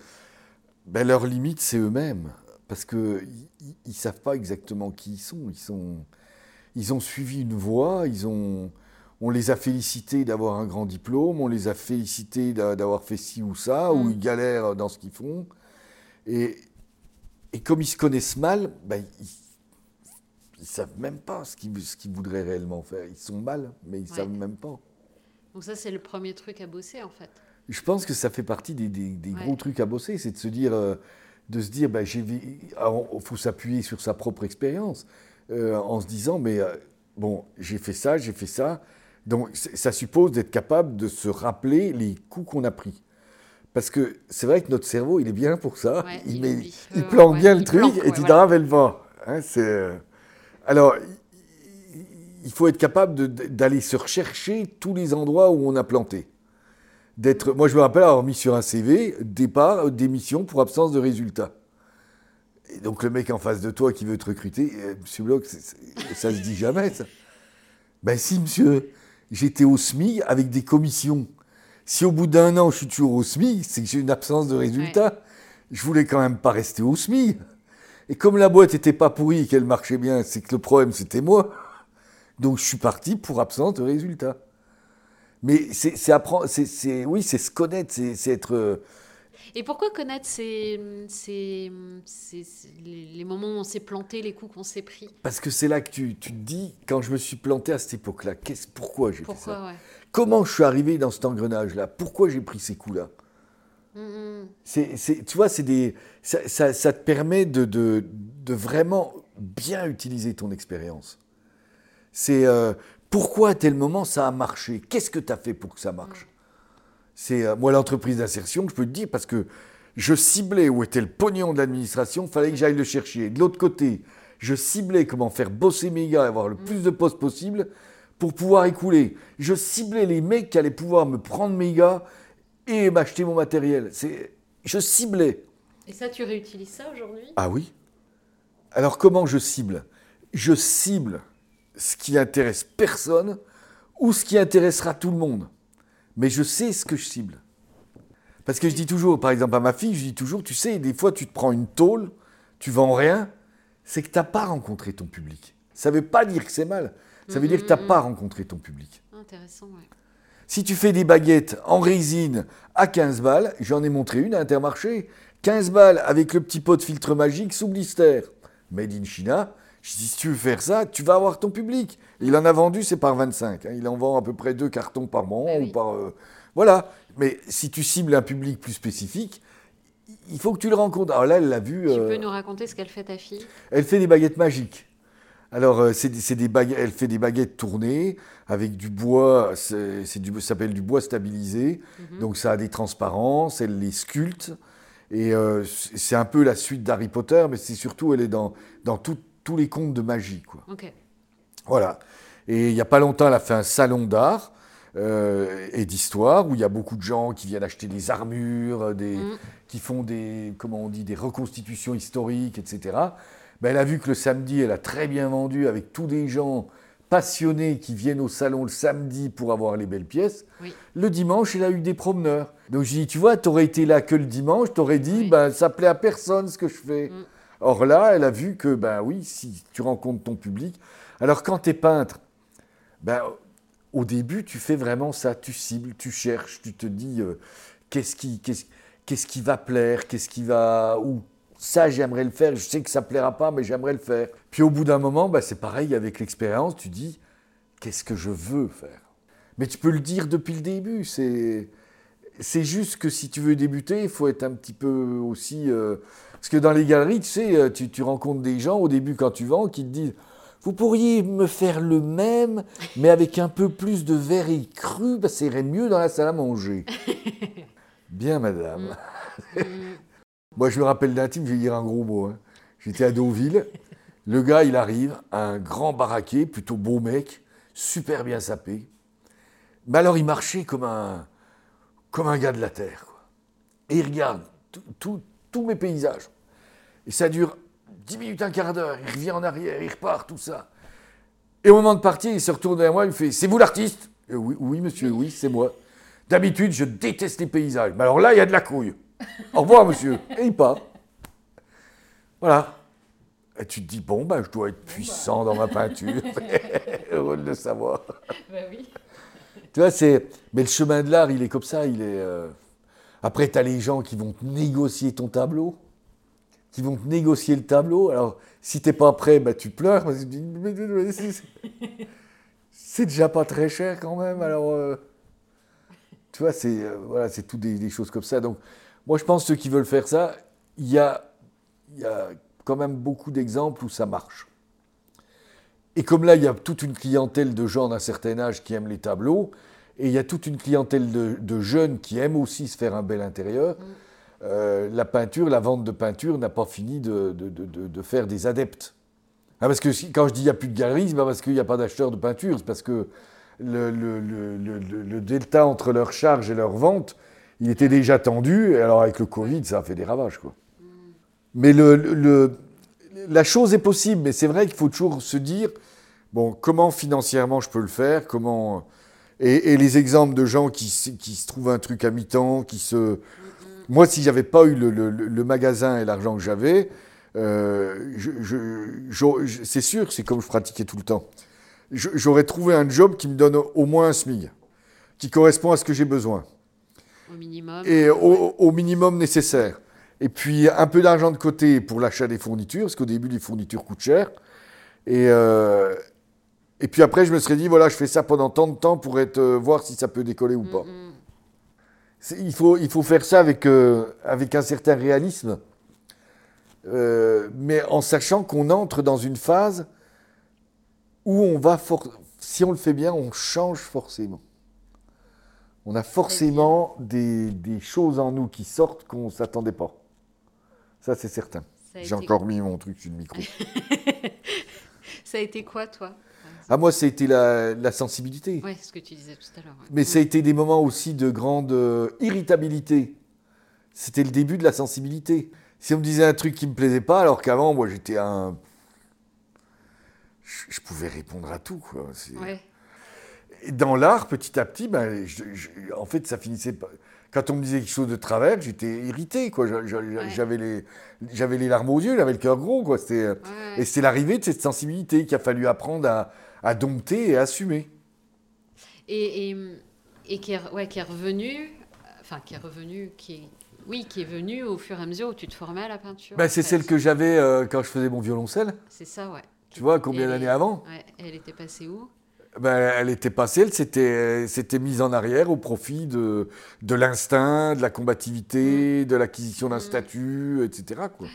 ben, leur limite, c'est eux-mêmes. Parce qu'ils ne savent pas exactement qui ils sont. Ils, sont. ils ont suivi une voie, ils ont, on les a félicités d'avoir un grand diplôme, on les a félicités d'a- d'avoir fait ci ou ça, ou Mm. ils galèrent dans ce qu'ils font. Et, et comme ils se connaissent mal, ben, ils ne savent même pas ce qu'ils ce qu'ils voudraient réellement faire. Ils sont mal, mais ils ne Ouais. savent même pas. Donc, ça, c'est le premier truc à bosser, en fait. Je pense que ça fait partie des, des- des Ouais. gros trucs à bosser, c'est de se dire, euh, de se dire, ben, j'ai alors, il faut s'appuyer sur sa propre expérience, euh, en se disant, mais euh, bon, j'ai fait ça, j'ai fait ça. Donc ça suppose d'être capable de se rappeler les coups qu'on a pris. Parce que c'est vrai que notre cerveau, il est bien pour ça. Ouais, il, il met- oublie. il Euh, ouais, bien le truc planque, et ouais, tu voilà. rappelles pas. Hein, c'est, Alors, il- faut être capable d'aller se rechercher tous les endroits où on a planté. D'être, moi, je me rappelle avoir mis sur un CV départ, euh, démission pour absence de résultat. Et donc, le mec en face de toi qui veut te recruter, euh, monsieur Bloch, ça se dit jamais, ça. Ben, si, monsieur, j'étais au SMI avec des commissions. Si au bout d'un an, je suis toujours au SMI, c'est que j'ai une absence de résultat. Je voulais quand même pas rester au SMI. Et comme la boîte était pas pourrie et qu'elle marchait bien, c'est que le problème, c'était moi. Donc, je suis parti pour absence de résultat. Mais c'est apprendre, c'est- oui, c'est se connaître, c'est être. euh, Et pourquoi connaître ces, ces, ces- ces- les, moments où on s'est planté, les coups qu'on s'est pris? Parce que c'est là que tu, tu te dis, quand je me suis planté à cette époque-là, pourquoi j'ai fait ça? ouais. Comment je suis arrivé dans cet engrenage-là? Pourquoi j'ai pris ces coups-là? C'est, Tu vois, c'est des, ça, ça- te permet de, de, vraiment bien utiliser ton expérience. C'est euh, pourquoi à tel moment ça a marché? Qu'est-ce que tu as fait pour que ça marche? C'est euh, moi l'entreprise d'insertion, je peux te dire, parce que je ciblais où était le pognon de l'administration, il fallait que j'aille le chercher. De l'autre côté, je ciblais comment faire bosser mes gars, avoir le plus de postes possible pour pouvoir écouler. Je ciblais les mecs qui allaient pouvoir me prendre mes gars et m'acheter mon matériel. C'est, je ciblais. Et ça, tu réutilises ça aujourd'hui? Ah oui. Alors comment je cible? Je cible ce qui intéresse personne ou ce qui intéressera tout le monde. Mais je sais ce que je cible. Parce que je dis toujours, par exemple à ma fille, je dis toujours, tu sais, des fois tu te prends une tôle, tu vends rien, c'est que tu n'as pas rencontré ton public. Ça ne veut pas dire que c'est mal, ça veut dire que tu n'as pas rencontré ton public. Intéressant, ouais. Si tu fais des baguettes en résine à 15 balles, j'en ai montré une à Intermarché, 15 balles avec le petit pot de filtre magique sous blister, made in China. Je dis, si tu veux faire ça, tu vas avoir ton public. Il en a vendu, c'est par 25. hein. Il en vend à peu près deux cartons par mois Ah ou par. euh, voilà. Mais si tu cibles un public plus spécifique, il faut que tu le rencontres. Alors là, elle l'a vu. Tu euh, peux nous raconter ce qu'elle fait ta fille? elle fait des baguettes magiques. Alors, euh, c'est des- baguettes, elle fait des baguettes tournées avec du bois, c'est du- ça s'appelle du bois stabilisé. Donc, ça a des transparences, elle les sculpte. Et euh, c'est un peu la suite d'Harry Potter, mais c'est surtout, elle est dans, dans tout- tous les contes de magie. Quoi. Ok. Voilà. Et il n'y a pas longtemps, elle a fait un salon d'art euh, et d'histoire où il y a beaucoup de gens qui viennent acheter des armures, des, Mm. qui font des, comment on dit, des reconstitutions historiques, etc. Ben, elle a vu que le samedi, elle a très bien vendu avec tous des gens passionnés qui viennent au salon le samedi pour avoir les belles pièces. Oui. Le dimanche, elle a eu des promeneurs. Donc je dis, tu vois, tu aurais été là que le dimanche, tu aurais dit, Oui. ben, ça plaît à personne ce que je fais. Mm. Or là, elle a vu que, ben oui, si tu rencontres ton public. Alors quand tu es peintre, ben, au début, tu fais vraiment ça, tu cibles, tu cherches, tu te dis euh, qu'est-ce qui, qu'est-ce, qu'est-ce qui va plaire, qu'est-ce qui va. Ou ça, j'aimerais le faire, je sais que ça plaira pas, mais j'aimerais le faire. Puis au bout d'un moment, ben, c'est pareil avec l'expérience, tu dis qu'est-ce que je veux faire? Mais tu peux le dire depuis le début, c'est. C'est juste que si tu veux débuter, il faut être un petit peu aussi. euh, Parce que dans les galeries, tu sais, euh, tu, tu rencontres des gens au début quand tu vends qui te disent Vous pourriez me faire le même, mais avec un peu plus de verre et cru, bah, ça irait mieux dans la salle à manger. <laughs> Bien, madame. <laughs> Moi, je me rappelle d'un type, je vais dire un gros mot. hein. J'étais à Deauville. Le gars, il arrive, un grand baraquet, plutôt beau mec, super bien sapé. Mais alors, il marchait comme un, gars de la terre. Et il regarde tous mes paysages. Et ça dure 10 minutes, un quart d'heure. Il revient en arrière, il repart, tout ça. Et au moment de partir, il se retourne vers moi, il me fait C'est vous l'artiste? Euh, oui, oui, monsieur, oui, c'est moi. D'habitude, je déteste les paysages. Mais alors là, il y a de la couille. Au revoir, monsieur. Et il part. Voilà. Et tu te dis Bon, ben, je dois être puissant dans ma peinture. <laughs> <laughs> Heureux de le savoir. Bah oui. Tu vois, c'est. Mais le chemin de l'art, il est comme ça. Il est. euh, Après, tu as les gens qui vont te négocier ton tableau, qui vont te négocier le tableau. Alors, si t'es pas prêt, bah, tu pleures. c'est- déjà pas très cher quand même. Alors, euh, tu vois, c'est euh, voilà, c'est tout des, des choses comme ça. Donc, moi, je pense que ceux qui veulent faire ça, il y a, il y a quand même beaucoup d'exemples où ça marche. Et comme là, il y a toute une clientèle de gens d'un certain âge qui aiment les tableaux, et il y a toute une clientèle de, de jeunes qui aiment aussi se faire un bel intérieur, euh, la peinture, la vente de peinture n'a pas fini de, faire des adeptes. Ah, parce que si- quand je dis il n'y a plus de galeries, c'est pas parce qu'il n'y a pas d'acheteurs de peinture, c'est parce que le, le- delta entre leur charge et leur vente, il était déjà tendu, et alors avec le Covid, ça a fait des ravages. Quoi. Mais la chose est possible, mais c'est vrai qu'il faut toujours se dire, bon, comment financièrement je peux le faire, comment... Et, les exemples de gens qui, se- trouvent un truc à mi-temps, qui se... Moi, si j'avais pas eu le, magasin et l'argent que j'avais, euh, c'est sûr, c'est comme je pratiquais tout le temps. J'aurais trouvé un job qui me donne au moins un SMIC, qui correspond à ce que j'ai besoin Au minimum. et au, au minimum nécessaire. Et puis un peu d'argent de côté pour l'achat des fournitures, parce qu'au début les fournitures coûtent cher. Et, euh, et puis après je me serais dit, voilà, je fais ça pendant tant de temps pour être, euh, voir si ça peut décoller ou pas. Mm, mm. C'est- Il faut, il faut faire ça avec, euh, avec un certain réalisme, mais en sachant qu'on entre dans une phase où on va, si on le fait bien, on change forcément. On a forcément des, des choses en nous qui sortent qu'on ne s'attendait pas. Ça, c'est certain. J'ai encore mis mon truc sur le micro. <laughs> Ça a été quoi, toi? Ah, moi, ça a été la, la sensibilité. Ouais, ce que tu disais tout à l'heure. ouais. Mais ça a été des moments aussi de grande euh, irritabilité. C'était le début de la sensibilité. Si on me disait un truc qui me plaisait pas, alors qu'avant, moi, j'étais un. Je, je pouvais répondre à tout. Quoi. Ouais. Dans l'art, petit à petit, ben, je- je- en fait, ça finissait pas. Quand on me disait quelque chose de travers, j'étais irrité. Quoi. Je- Ouais. J'avais les, j'avais les larmes aux yeux, j'avais le cœur gros. Quoi. Euh, Ouais, Et c'est l'arrivée de cette sensibilité qu'il a fallu apprendre à, à dompter et assumer. Et, et, et qui, est, ouais, qui est revenu, enfin qui est revenu, qui est, oui, qui est venu au fur et à mesure où tu te formais à la peinture. Ben, en c'est celle que j'avais euh, quand je faisais mon violoncelle. C'est ça, ouais. Tu vois, combien d'années avant Ouais, elle était passée où? Ben, Elle était passée, elle s'était mise en arrière au profit de, de l'instinct, de la combativité, de l'acquisition d'un Mm. statut, etc. quoi.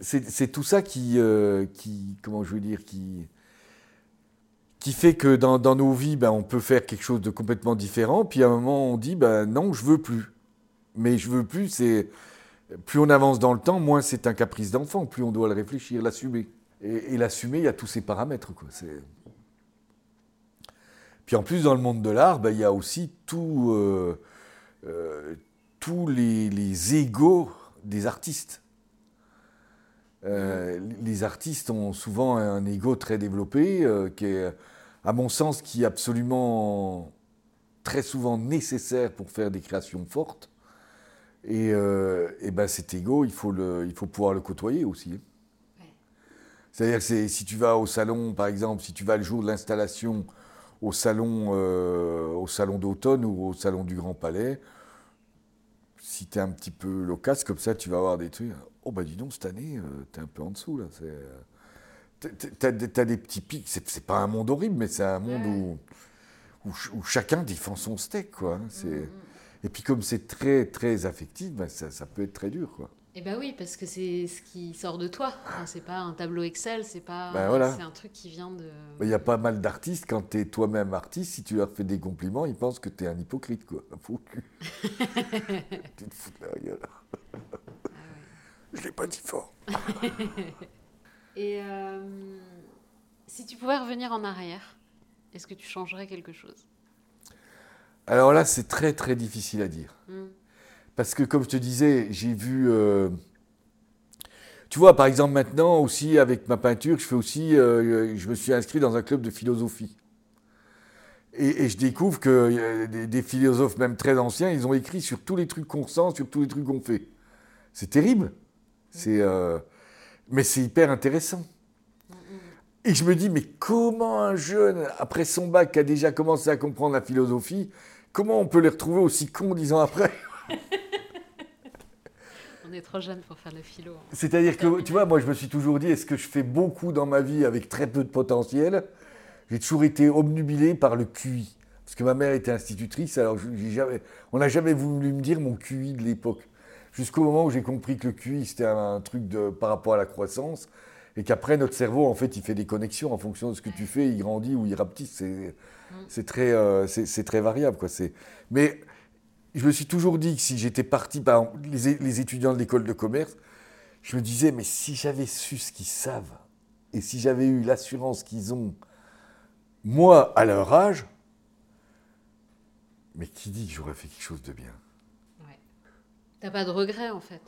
C'est c'est tout ça qui, euh, qui, comment je veux dire, qui, qui fait que dans, dans nos vies, ben, on peut faire quelque chose de complètement différent, puis à un moment, on dit, ben, non, je veux plus. Mais je veux plus, c'est... Plus on avance dans le temps, moins c'est un caprice d'enfant, plus on doit le réfléchir, l'assumer. Et, et l'assumer, il y a tous ces paramètres. Quoi. Puis en plus, dans le monde de l'art, ben, il y a aussi tout, euh, euh, tous les, les égaux des artistes. Euh, les artistes ont souvent un ego très développé, qui est, à mon sens, qui est absolument très souvent nécessaire pour faire des créations fortes. Et, et ben cet ego, il faut, le, il faut pouvoir le côtoyer aussi. C'est-à-dire que si tu vas au salon, par exemple, si tu vas le jour de l'installation au salon, euh, au salon d'automne ou au salon du Grand Palais, si tu es un petit peu loquace comme ça, tu vas avoir des trucs. Oh bah dis donc, cette année, tu es un peu en dessous là. c'est, euh, T'as des, petits pics. C'est pas un monde horrible, mais c'est un monde Ouais. où, où, ch- où chacun défend son steak, quoi. hein, c'est- Mhm. Et puis comme c'est très très affectif, ben, ça, ça peut être très dur, quoi. Eh ben oui, parce que c'est ce qui sort de toi. Enfin, c'est pas un tableau Excel, c'est pas. Ben voilà. C'est un truc qui vient de. Il y a pas mal d'artistes, quand tu es toi-même artiste, si tu leur fais des compliments, ils pensent que tu es un hypocrite, quoi. Un faux <laughs> cul. tu te fous de la gueule. Ah ouais. Je l'ai pas dit fort. <laughs> Et euh, si tu pouvais revenir en arrière, est-ce que tu changerais quelque chose? Alors là, c'est très très difficile à dire. Hmm. Parce que comme je te disais, j'ai vu... euh, Tu vois, par exemple, maintenant aussi, avec ma peinture, je fais aussi... euh, je me suis inscrit dans un club de philosophie. Et, et je découvre que euh, des, des philosophes, même très anciens, ils ont écrit sur tous les trucs qu'on ressent, sur tous les trucs qu'on fait. C'est terrible. C'est, mais c'est hyper intéressant. Et je me dis, mais comment un jeune, après son bac, qui a déjà commencé à comprendre la philosophie, comment on peut les retrouver aussi cons dix ans après? <laughs> est trop jeune pour faire le philo. hein. C'est-à-dire que, tu vois, moi je me suis toujours dit, est-ce que je fais beaucoup dans ma vie avec très peu de potentiel? J'ai toujours été obnubilé par le QI. Parce que ma mère était institutrice, alors jamais, on n'a jamais voulu me dire mon QI de l'époque. Jusqu'au moment où j'ai compris que le QI, c'était un, truc de, par rapport à la croissance, et qu'après, notre cerveau, en fait, il fait des connexions en fonction de ce que tu fais, il grandit ou il rapetisse. C'est, c'est très, euh, c'est, très variable. Quoi. Mais je me suis toujours dit que si j'étais parti, par exemple, les, étudiants de l'école de commerce, je me disais, mais si j'avais su ce qu'ils savent, et si j'avais eu l'assurance qu'ils ont, moi, à leur âge, mais qui dit que j'aurais fait quelque chose de bien? Ouais. T'as pas de regret en fait?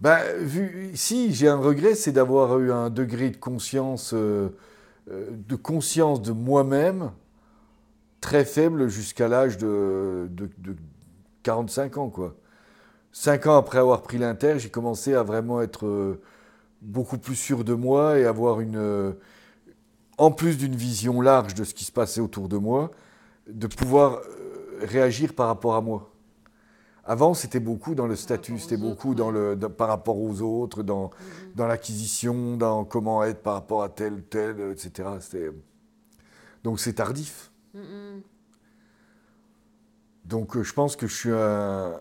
Ben, vu, si j'ai un regret, c'est d'avoir eu un degré de conscience, euh, euh, de conscience de moi-même très faible jusqu'à l'âge de, de, de 45 ans, quoi. Cinq ans après avoir pris l'inter, j'ai commencé à vraiment être euh, beaucoup plus sûr de moi et avoir une, euh, en plus d'une vision large de ce qui se passait autour de moi, de pouvoir euh, réagir par rapport à moi. Avant, c'était beaucoup dans le statut, c'était beaucoup autres, dans le, dans- par rapport aux autres, dans, dans l'acquisition, dans comment être par rapport à tel, tel, etc. Donc c'est tardif. Mm, mm. Donc euh, je pense que je suis un,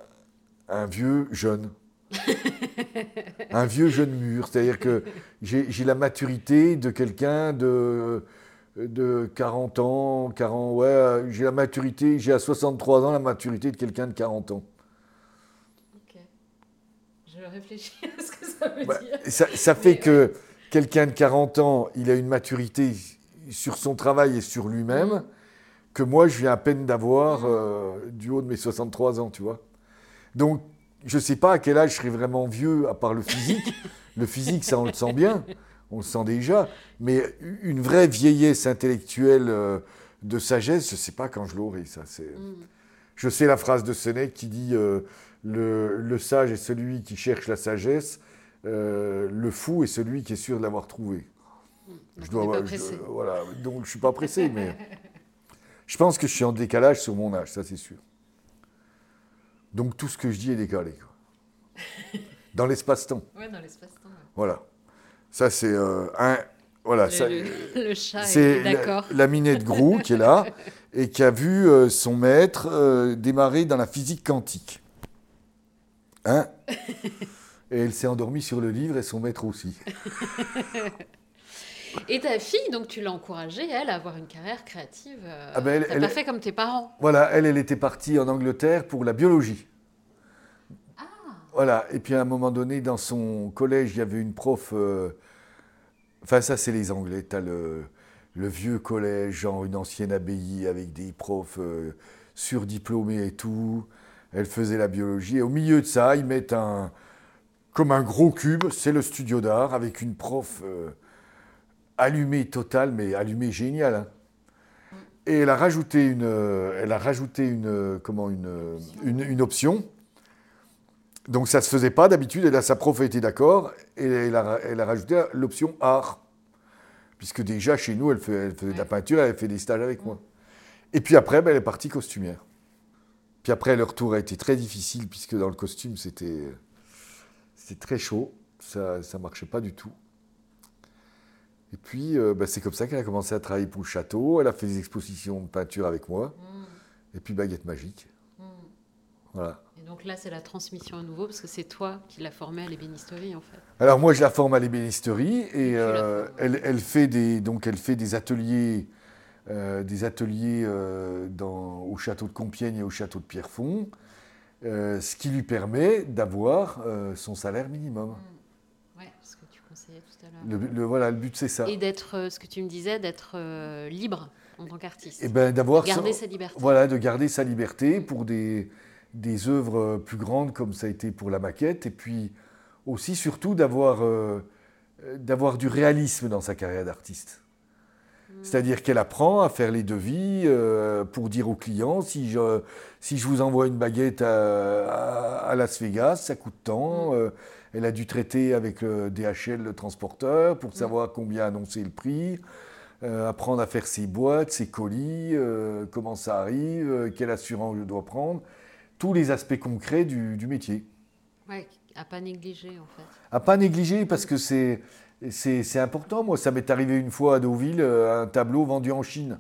un vieux jeune. <laughs> un vieux jeune mûr. C'est-à-dire que j'ai la maturité de quelqu'un de, de 40 ans, 40, ouais, j'ai la maturité, j'ai à 63 ans la maturité de quelqu'un de 40 ans. Ok. Je réfléchis à ce que ça veut Bah, dire. ça, ça fait que quelqu'un de 40 ans, il a une maturité sur son travail et sur lui-même, que moi, je viens à peine d'avoir euh, du haut de mes 63 ans, tu vois. Donc, je ne sais pas à quel âge je serai vraiment vieux, à part le physique. <laughs> le physique, ça, on le sent bien, on le sent déjà. Mais une vraie vieillesse intellectuelle euh, de sagesse, je ne sais pas quand je l'aurai, ça. C'est... Mm. Je sais la phrase de Sénèque qui dit euh, le, le sage est celui qui cherche la sagesse, le fou est celui qui est sûr de l'avoir trouvée. Donc, Je n'est pas je- voilà, donc je suis pas pressé, mais <laughs> je pense que je suis en décalage sur mon âge, ça c'est sûr. Donc tout ce que je dis est décalé, quoi. <laughs> Dans l'espace-temps, Ouais, dans l'espace-temps. ouais. voilà. Ça c'est un, voilà, Le, ça- le- le chat c'est est d'accord. la, la minette Grou qui est là <laughs> et qui a vu euh, son maître euh, démarrer dans la physique quantique. Hein? <laughs> Et elle s'est endormie sur le livre et son maître aussi. Et ta fille, donc tu l'as encouragée, elle, à avoir une carrière créative. Euh, Ah ben, elle- pas fait comme tes parents. Voilà, elle, elle était partie en Angleterre pour la biologie. Voilà, et puis à un moment donné, dans son collège, il y avait une prof. euh, Enfin, ça, c'est les Anglais. Tu as le, le vieux collège, genre une ancienne abbaye avec des profs euh, surdiplômés et tout. Elle faisait la biologie. Et au milieu de ça, ils mettent un. Comme un gros cube, c'est le studio d'art avec une prof euh, allumée totale, mais allumée géniale. hein. Et elle a rajouté une, euh, elle a rajouté une, euh, comment, une, euh, une, une option. Donc ça ne se faisait pas d'habitude, et là sa prof était d'accord, et elle a, elle a rajouté l'option art. Puisque déjà chez nous, elle, fait- elle faisait de la peinture, elle fait des stages avec moi. Et puis après, ben, elle est partie costumière. Puis après, le retour a été très difficile, puisque dans le costume, c'était c'était très chaud, ça ne marchait pas du tout. Et puis, euh, ben, c'est comme ça qu'elle a commencé à travailler pour le château, elle a fait des expositions de peinture avec moi, et puis Baguette Magique. Voilà. Et donc là, c'est la transmission à nouveau, parce que c'est toi qui l'as formée à l'ébénisterie, en fait. Alors moi, je la forme à l'ébénisterie et euh, elle, elle fait des donc elle fait des ateliers euh, des ateliers dans, au château de Compiègne et au château de Pierrefonds, ce qui lui permet d'avoir son salaire minimum. Ce tout à l'heure. Le, le- voilà, le but c'est ça. Et d'être, euh, ce que tu me disais, d'être euh, libre en tant qu'artiste. Et ben d'avoir Garder sa liberté. Voilà, de garder sa liberté pour des, des œuvres euh, plus grandes comme ça a été pour la maquette, et puis aussi surtout d'avoir euh, d'avoir du réalisme dans sa carrière d'artiste. C'est-à-dire qu'elle apprend à faire les devis euh, pour dire aux clients si je, si je vous envoie une baguette à, à- à Las Vegas, ça coûte tant. Euh, elle a dû traiter avec le DHL, le transporteur, pour savoir combien annoncer le prix. Euh, apprendre à faire ses boîtes, ses colis, euh, comment ça arrive, euh, quelle assurance je dois prendre, tous les aspects concrets du, du métier. Ouais, à pas négliger, en fait. À pas négliger parce que c'est important. Moi, ça m'est arrivé une fois à Deauville, euh, un tableau vendu en Chine.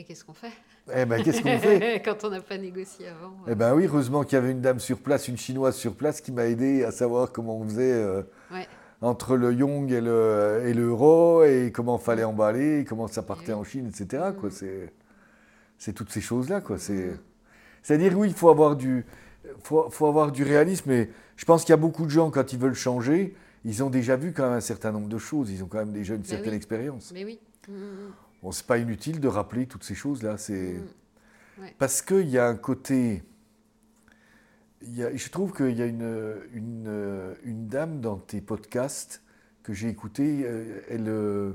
Et qu'est-ce qu'on fait Eh ben, qu'est-ce qu'on fait <laughs> Quand on n'a pas négocié avant. Eh ben oui, heureusement qu'il y avait une dame sur place, une chinoise sur place, qui m'a aidé à savoir comment on faisait euh, Ouais. entre le yong et le et l'euro et comment fallait emballer, et comment ça partait oui. en Chine, etc. Quoi, Mhm. c'est c'est toutes ces choses-là, quoi. C'est c'est-à-dire oui, il faut avoir du faut, faut avoir du réalisme, mais je pense qu'il y a beaucoup de gens quand ils veulent changer, ils ont déjà vu quand même un certain nombre de choses, ils ont quand même déjà une Ben certaine oui. expérience. Mais oui. Mm, mm, Bon, c'est pas inutile de rappeler toutes ces choses-là. C'est mm. Ouais. parce qu'il y a un côté. il y a- je trouve qu'il y a une, une, une dame dans tes podcasts que j'ai écouté. euh, Elle, euh,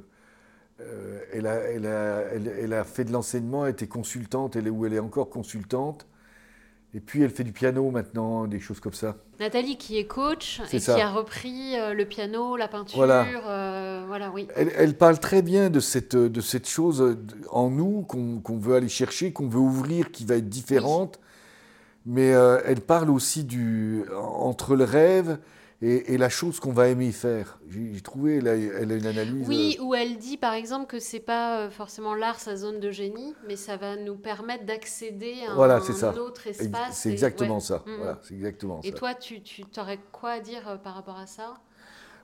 elle, a, elle, a, elle, elle a fait de l'enseignement, elle était consultante, elle est, ou elle est encore consultante. Et puis elle fait du piano maintenant, des choses comme ça. Nathalie qui est coach C'est et ça. qui a repris euh, le piano, la peinture, Voilà. euh, voilà, oui. Elle, elle parle très bien de cette, de cette chose euh, en nous qu'on qu'on veut aller chercher, qu'on veut ouvrir, qui va être différente. Mais euh, elle parle aussi du, entre le rêve et, et la chose qu'on va aimer faire. J'ai trouvé, elle a, elle a une analyse. Oui, où elle dit par exemple que c'est pas euh, forcément l'art sa zone de génie, mais ça va nous permettre d'accéder à Voilà, un, ça. autre euh, espace. c'est exactement ouais. ça. Mhm. Voilà, exactement Et ça. toi, tu, tu aurais quoi à dire euh, par rapport à ça?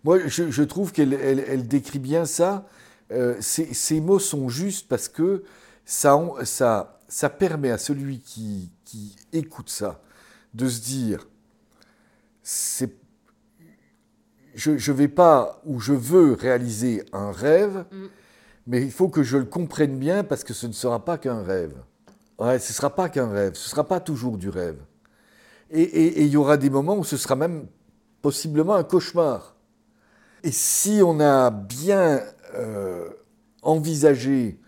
Moi, je, trouve qu'elle elle, décrit bien ça. Euh, ces, mots sont justes parce que ça, ça, ça permet à celui qui, qui écoute ça de se dire c'est je ne vais pas ou je veux réaliser un rêve, mm. mais il faut que je le comprenne bien parce que ce ne sera pas qu'un rêve. Ouais, ce ne sera pas qu'un rêve, ce ne sera pas toujours du rêve. Et il y aura des moments où ce sera même possiblement un cauchemar. Et si on a bien euh, envisagé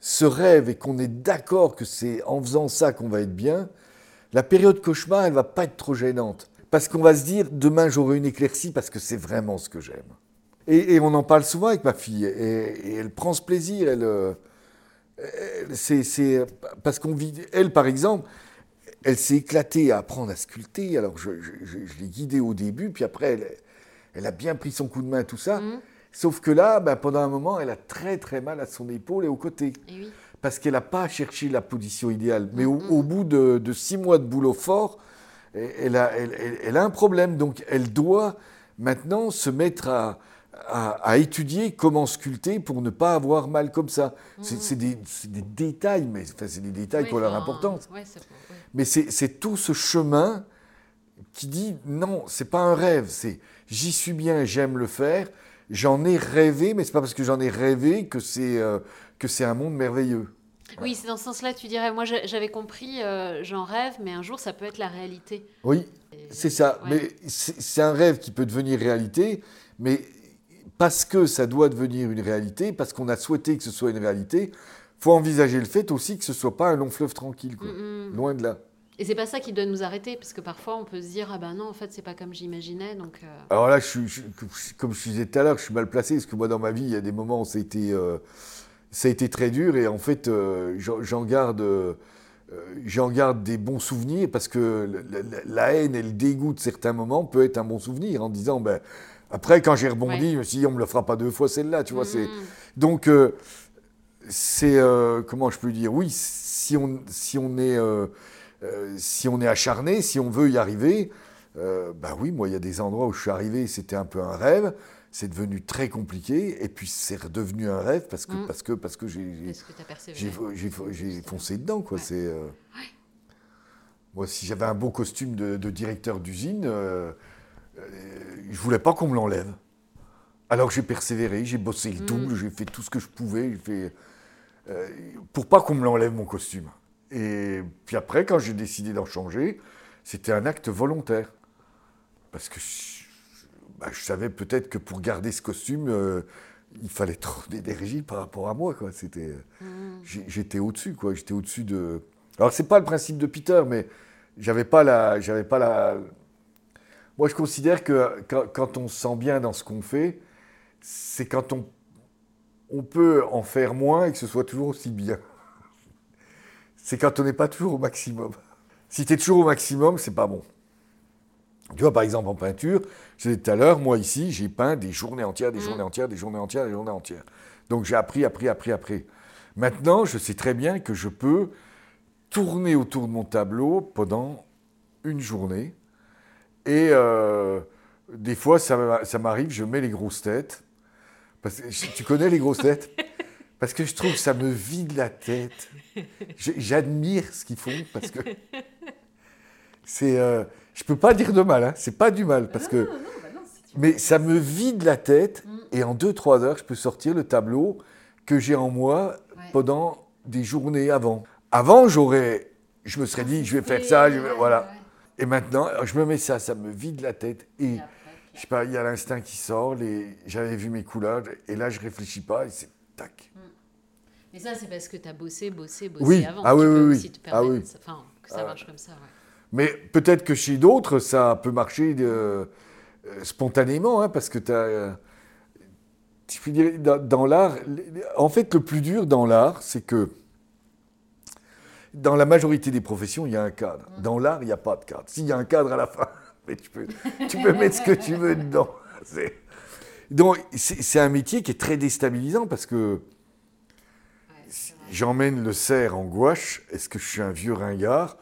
ce rêve et qu'on est d'accord que c'est en faisant ça qu'on va être bien, la période cauchemar, elle va pas être trop gênante. Parce qu'on va se dire, demain j'aurai une éclaircie parce que c'est vraiment ce que j'aime. Et, on en parle souvent avec ma fille, et, elle prend ce plaisir. Elle, euh, c'est, parce qu'on vit, elle par exemple, elle s'est éclatée à apprendre à sculpter. Alors je, l'ai guidée au début, puis après elle, a bien pris son coup de main, tout ça. Mmh. Sauf que là, ben, pendant un moment, elle a très très mal à son épaule et au côté. Parce qu'elle n'a pas cherché la position idéale. Mais au, mmh. bout de, de, six mois de boulot fort, elle a, elle, a, un problème, donc elle doit maintenant se mettre à, à, étudier comment sculpter pour ne pas avoir mal comme ça. C'est des, des, détails, mais enfin, c'est des détails qui ont leur importance. Mais c'est tout ce chemin qui dit non, c'est pas un rêve, c'est j'y suis bien, j'aime le faire, j'en ai rêvé, mais c'est pas parce que j'en ai rêvé que c'est euh, que c'est un monde merveilleux. Oui, c'est dans ce sens-là, tu dirais. Moi, j'avais compris, euh, j'en rêve, mais un jour, ça peut être la réalité. Oui, c'est ça. Mais c'est un rêve qui peut devenir réalité, mais parce que ça doit devenir une réalité, parce qu'on a souhaité que ce soit une réalité, faut envisager le fait aussi que ce soit pas un long fleuve tranquille, quoi. Mm, loin de là. Et c'est pas ça qui doit nous arrêter, parce que parfois on peut se dire ah ben non en fait c'est pas comme j'imaginais donc. Euh. Alors là, je comme je disais tout à l'heure, je suis mal placé parce que moi dans ma vie il y a des moments où ça a été euh, ça a été très dur et en fait, euh, j'en garde, euh, j'en garde des bons souvenirs parce que la, haine et le dégoût de certains moments peut être un bon souvenir en disant, ben, après, quand j'ai rebondi, je me suis dit, on me le fera pas deux fois celle-là, tu vois. C'est... Mm. Donc, euh, c'est, comment je peux dire, oui, si on, si on, est, si on est acharné, si on veut y arriver, ben oui, moi, il y a des endroits où je suis arrivé, c'était un peu un rêve c'est devenu très compliqué et puis c'est redevenu un rêve parce que, mm. parce que, parce que j'ai, j'ai, foncé dedans. Quoi. C'est, euh, Moi, si j'avais un beau costume de, directeur d'usine, euh, euh, je voulais pas qu'on me l'enlève. Alors j'ai persévéré, j'ai bossé le mm. double, j'ai fait tout ce que je pouvais, fait, pour pas qu'on me l'enlève mon costume. Et puis après, quand j'ai décidé d'en changer, c'était un acte volontaire. Parce que bah, je savais peut-être que pour garder ce costume, euh, il fallait trop d'énergie par rapport à moi. Quoi. C'était, mmh. J'étais au-dessus. Quoi. J'étais au-dessus de. Alors, c'est pas le principe de Peter, mais j'avais pas la. J'avais pas la... Moi, je considère que quand, on se sent bien dans ce qu'on fait, c'est quand on, on peut en faire moins et que ce soit toujours aussi bien. C'est quand on n'est pas toujours au maximum. Si tu es toujours au maximum, c'est pas bon. Tu vois, par exemple, en peinture, je disais tout à l'heure, moi ici, j'ai peint des journées entières, des mm. journées entières, des journées entières, des journées entières. Donc j'ai appris, appris, appris, appris. Maintenant, je sais très bien que je peux tourner autour de mon tableau pendant une journée. Et euh, des fois, ça, ça m'arrive, je mets les grosses têtes. Parce que, tu connais les grosses têtes? <laughs> Parce que je trouve que ça me vide la tête. J'admire ce qu'ils font parce que <laughs> c'est. Euh, je peux pas dire de mal, hein. c'est pas du mal, parce que. Bah mais ça me vide la tête, mm. et en 2-3 heures, je peux sortir le tableau que j'ai en moi pendant des journées avant. Avant, j'aurais. Je me serais dit, je vais faire ça, je voilà. Et maintenant, je me mets ça, ça me vide la tête, et. je sais pas, il y a l'instinct qui sort, les... j'avais vu mes couleurs, et là, je réfléchis pas, et c'est tac. Mm. Mais ça, c'est parce que tu as bossé, bossé, bossé oui. avant. Ah oui, oui, oui. ah oui. Enfin, que ça ah. marche comme ça, ouais. Mais peut-être que chez d'autres, ça peut marcher euh, spontanément, hein, parce que tu as. dans, l'art, en fait, le plus dur dans l'art, c'est que dans la majorité des professions, il y a un cadre. Dans l'art, il n'y a pas de cadre. S'il y a un cadre à la fin, <laughs> mais tu, peux, tu peux mettre ce que tu veux dedans. <laughs> Donc, c'est un métier qui est très déstabilisant parce que j'emmène le cerf en gouache. Est-ce que je suis un vieux ringard?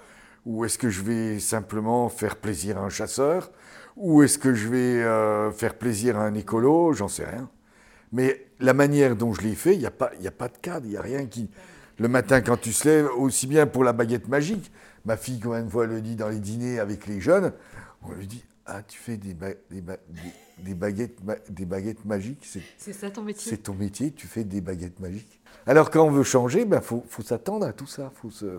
Ou est-ce que je vais simplement faire plaisir à un chasseur? Ou est-ce que je vais euh, faire plaisir à un écolo? J'en sais rien. Mais la manière dont je l'ai fait, il n'y a, pas, a pas de cadre, il n'y a rien qui... Le matin, quand tu se lèves, aussi bien pour la baguette magique, ma fille, combien de fois le dit dans les dîners avec les jeunes, on lui dit Ah, tu fais des, des, des, baguettes, des baguettes magiques C'est ça ton métier? C'est ton métier, tu fais des baguettes magiques. Alors, quand on veut changer, il ben, faut, faut s'attendre à tout ça. Faut se...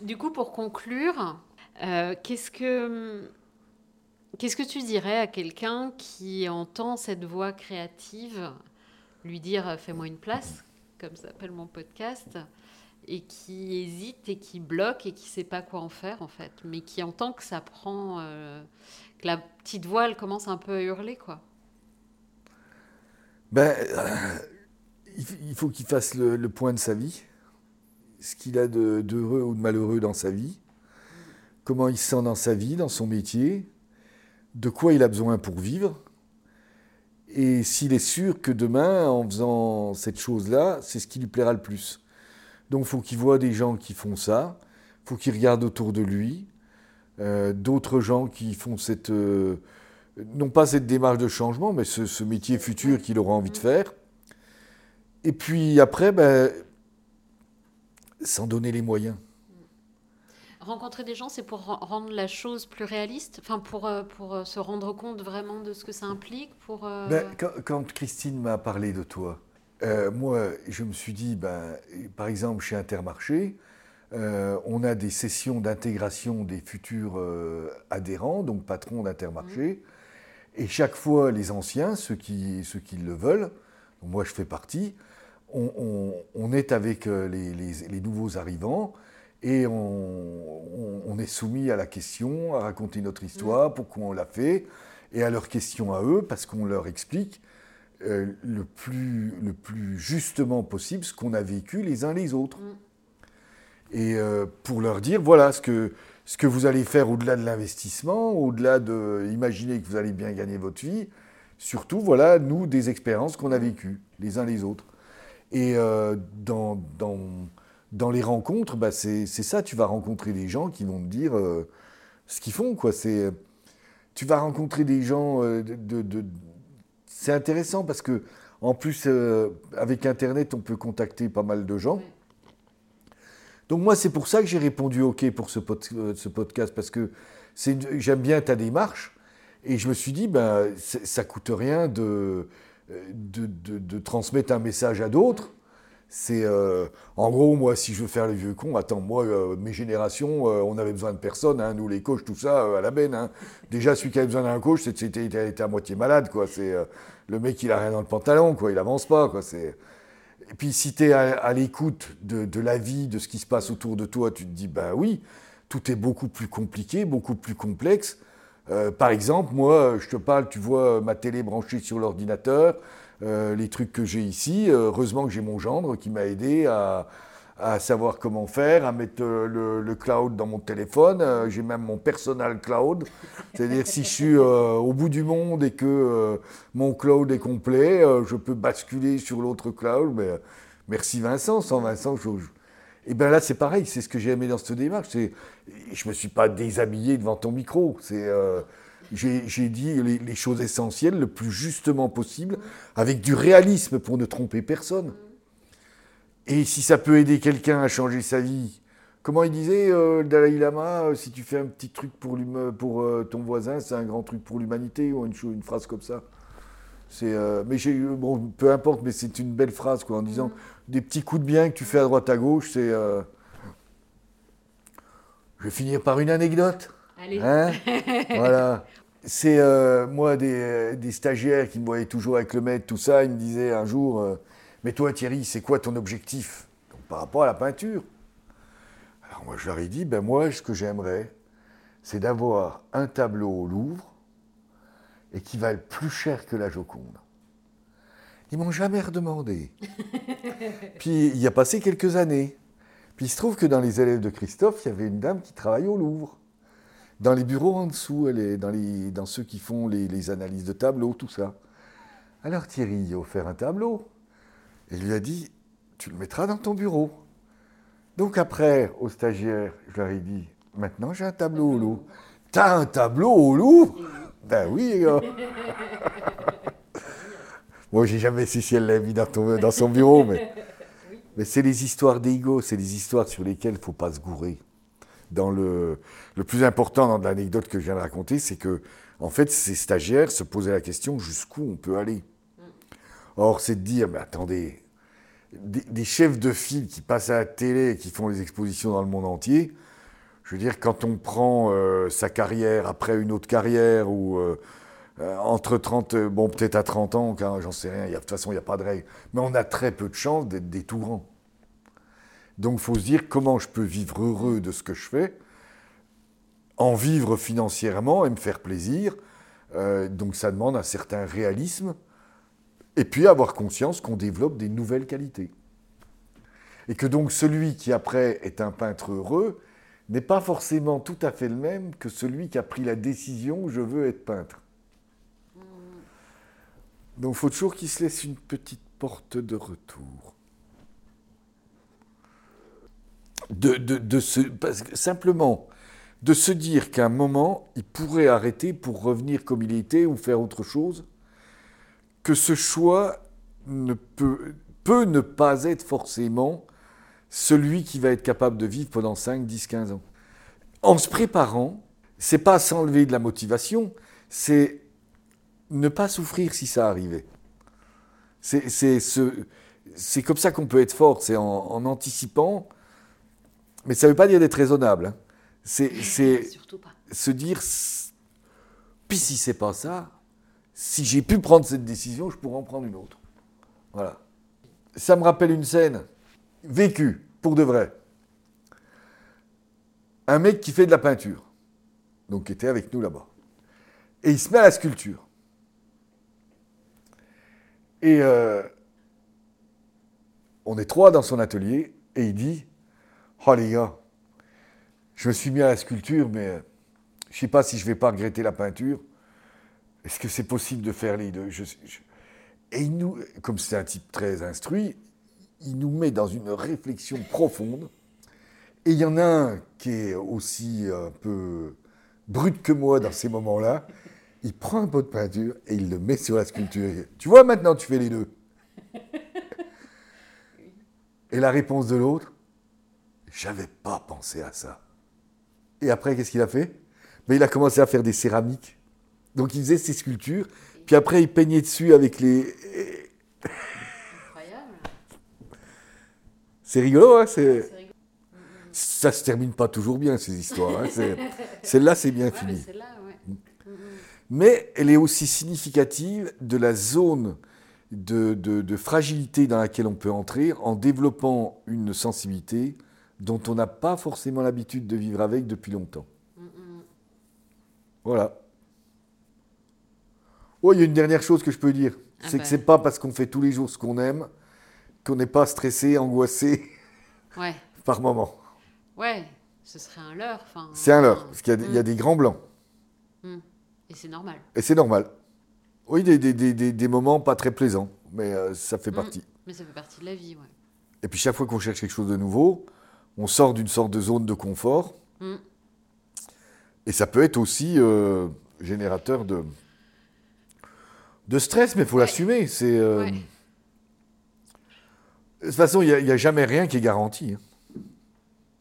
Du coup, pour conclure, euh, qu'est-ce que qu'est-ce que tu dirais à quelqu'un qui entend cette voix créative lui dire euh, fais-moi une place, comme s'appelle mon podcast, et qui hésite et qui bloque et qui sait pas quoi en faire en fait, mais qui entend que ça prend, euh, que la petite voix elle commence un peu à hurler quoi? Ben, il faut qu'il fasse le point de sa vie ce qu'il a d'heureux ou de malheureux dans sa vie, comment il se sent dans sa vie, dans son métier, de quoi il a besoin pour vivre, et s'il est sûr que demain, en faisant cette chose-là, c'est ce qui lui plaira le plus. Donc il faut qu'il voit des gens qui font ça, il faut qu'il regarde autour de lui, euh, d'autres gens qui font cette... Euh, non pas cette démarche de changement, mais ce, métier futur qu'il aura envie de faire. Et puis après, ben, sans donner les moyens. Rencontrer des gens, c'est pour rendre la chose plus réaliste, enfin pour, euh, pour euh, se rendre compte vraiment de ce que ça implique. Pour, euh, ben, quand, Christine m'a parlé de toi, moi, je me suis dit, ben, par exemple, chez Intermarché, on a des sessions d'intégration des futurs adhérents, donc patrons d'Intermarché. Mmh. Et chaque fois, les anciens, ceux qui, ceux qui le veulent, moi je fais partie, on, est avec euh, les, nouveaux arrivants et on, est soumis à la question, à raconter notre histoire, mm. pourquoi on l'a fait, et à leurs questions à eux, parce qu'on leur explique euh, le, plus, le plus justement possible ce qu'on a vécu les uns les autres. Mm. Et euh, pour leur dire, voilà ce que, ce que vous allez faire au-delà de l'investissement, au-delà de imaginer que vous allez bien gagner votre vie, surtout, voilà, nous, des expériences qu'on a vécues les uns les autres. Et euh, dans, dans, dans, les rencontres, bah c'est ça, tu vas rencontrer des gens qui vont te dire euh, ce qu'ils font. Quoi. Tu vas rencontrer des gens, euh, c'est intéressant parce que en plus, avec Internet, on peut contacter pas mal de gens. Donc moi, c'est pour ça que j'ai répondu OK pour ce, ce podcast, parce que j'aime bien ta démarche. Et je me suis dit, ben, ça coûte rien de, de, transmettre un message à d'autres. C'est euh, en gros, moi, si je veux faire les vieux cons, attends, moi, euh, mes générations, euh, on avait besoin de personne, hein, nous les coachs, tout ça, à la benne. Hein. Déjà, celui qui avait besoin d'un coach, c'était était à moitié malade, quoi. C'est le mec, il a rien dans le pantalon, quoi. Il avance pas, quoi. Et puis si tu es à, l'écoute de, de, la vie, de ce qui se passe autour de toi, tu te dis, ben oui, tout est beaucoup plus compliqué, beaucoup plus complexe. Euh, par exemple, moi, je te parle, tu vois ma télé branchée sur l'ordinateur, euh, les trucs que j'ai ici. heureusement que j'ai mon gendre qui m'a aidé à, savoir comment faire, à mettre le, cloud dans mon téléphone. Euh, j'ai même mon personal cloud. C'est-à-dire si je suis au bout du monde et que mon cloud est complet, je peux basculer sur l'autre cloud. Merci Vincent. Sans Vincent, je, et bien là, c'est pareil, c'est ce que j'ai aimé dans cette démarche. Je ne me suis pas déshabillé devant ton micro. Euh, j'ai, dit les, choses essentielles le plus justement possible, avec du réalisme pour ne tromper personne. Et si ça peut aider quelqu'un à changer sa vie, comment il disait euh, Dalai Lama, euh, si tu fais un petit truc pour, pour ton voisin, c'est un grand truc pour l'humanité, ou une, une phrase comme ça. C'est, mais bon, peu importe, mais c'est une belle phrase quoi, en disant des petits coups de bien que tu fais à droite à gauche, c'est. Euh, je vais finir par une anecdote. Allez. Hein <laughs> voilà. C'est euh, moi des, stagiaires qui me voyaient toujours avec le maître, tout ça, ils me disaient un jour euh, Mais toi Thierry, c'est quoi ton objectif? Par rapport à la peinture. Alors moi je leur ai dit Ben moi, ce que j'aimerais, c'est d'avoir un tableau au Louvre et qui va plus cher que la Joconde. Ils m'ont jamais redemandé. <laughs> Puis il y a passé quelques années. Puis il se trouve que dans les élèves de Christophe, il y avait une dame qui travaille au Louvre. Dans les bureaux en dessous, elle est dans, les, dans ceux qui font les, analyses de tableaux, tout ça. Alors Thierry a offert un tableau. Et lui a dit, tu le mettras dans ton bureau. Donc après, aux stagiaires, je leur ai dit, maintenant j'ai un tableau au loup. T'as un tableau au loup Ben oui, gars. <laughs> Moi, j'ai jamais su si elle l'a mis dans, ton- dans son bureau, mais, <laughs> mais c'est les histoires d'ego, c'est les histoires sur lesquelles il ne faut pas se gourer. Dans le, le plus important dans l'anecdote que je viens de raconter, c'est que, en fait, ces stagiaires se posaient la question jusqu'où on peut aller. Or, c'est de dire, mais attendez, des, des chefs de file qui passent à la télé et qui font les expositions dans le monde entier, je veux dire, quand on prend euh, sa carrière après une autre carrière ou euh, euh, entre 30, euh, bon, peut-être à 30 ans, quand- j'en sais rien, de toute façon, il n'y a pas de règle, mais on a très peu de chances d'être des tout. Donc, il faut se dire comment je peux vivre heureux de ce que je fais, en vivre financièrement et me faire plaisir. Euh, donc, ça demande un certain réalisme. Et puis avoir conscience qu'on développe des nouvelles qualités. Et que donc celui qui après est un peintre heureux n'est pas forcément tout à fait le même que celui qui a pris la décision je veux être peintre. Donc il faut toujours qu'il se laisse une petite porte de retour. De, de- de se, parce simplement de se dire qu'à un moment, il pourrait arrêter pour revenir comme il était ou faire autre chose que ce choix ne peut, peut ne pas être forcément celui qui va être capable de vivre pendant 5, 10, 15 ans. En se préparant, c'est pas s'enlever de la motivation, c'est ne pas souffrir si ça arrivait. C'est c'est ce- c'est comme ça qu'on peut être fort, c'est en, en anticipant, mais ça ne veut pas dire d'être raisonnable. hein. C'est se dire, puis si c'est pas ça, si j'ai pu prendre cette décision, je pourrais en prendre une autre. Voilà. Ça me rappelle une scène vécue, pour de vrai. Un mec qui fait de la peinture, donc qui était avec nous là-bas. Et il se met à la sculpture. Et euh, on est trois dans son atelier, et il dit, oh les gars, je me suis mis à la sculpture, mais euh, je ne sais pas si je vais pas regretter la peinture. Est-ce que c'est possible de faire les deux? Et il nous, comme c'est un type très instruit, il nous met dans une réflexion profonde. Et il y en a un qui est aussi un peu brut que moi dans ces moments-là. Il prend un pot de peinture et il le met sur la sculpture. Tu vois, maintenant tu fais les deux. <laughs> Et la réponse de l'autre, j'avais pas pensé à ça. Et après, qu'est-ce qu'il a fait? Ben, Il a commencé à faire des céramiques. Donc il faisait ses sculptures, puis après il peignait dessus avec les... Incroyable. C'est rigolo, hein c'est... Ça se termine pas toujours bien, ces histoires. hein, c'est- <laughs> Celle-là, c'est bien Ouais, fini. Mais elle est aussi significative de la zone de, de- de fragilité dans laquelle on peut entrer en développant une sensibilité dont on n'a pas forcément l'habitude de vivre avec depuis longtemps. Voilà. Oh, il y a une dernière chose que je peux dire. Ah c'est bah. que c'est pas parce qu'on fait tous les jours ce qu'on aime qu'on n'est pas stressé, angoissé <laughs> Ouais. par moment. Ouais. Ce serait un leurre. C'est un leurre, parce qu'il y a des- il y, a Mm. des grands blancs. Et c'est normal. Et c'est normal. Oui, des, des- des- des- des moments pas très plaisants, mais euh, ça fait Mm. partie. Mais ça fait partie de la vie, ouais. Et puis chaque fois qu'on cherche quelque chose de nouveau, on sort d'une sorte de zone de confort. Mm. Et ça peut être aussi euh, générateur de, de stress, mais il faut Ouais. l'assumer. C'est, euh, Ouais. De toute façon, il n'y a, jamais rien qui est garanti. hein.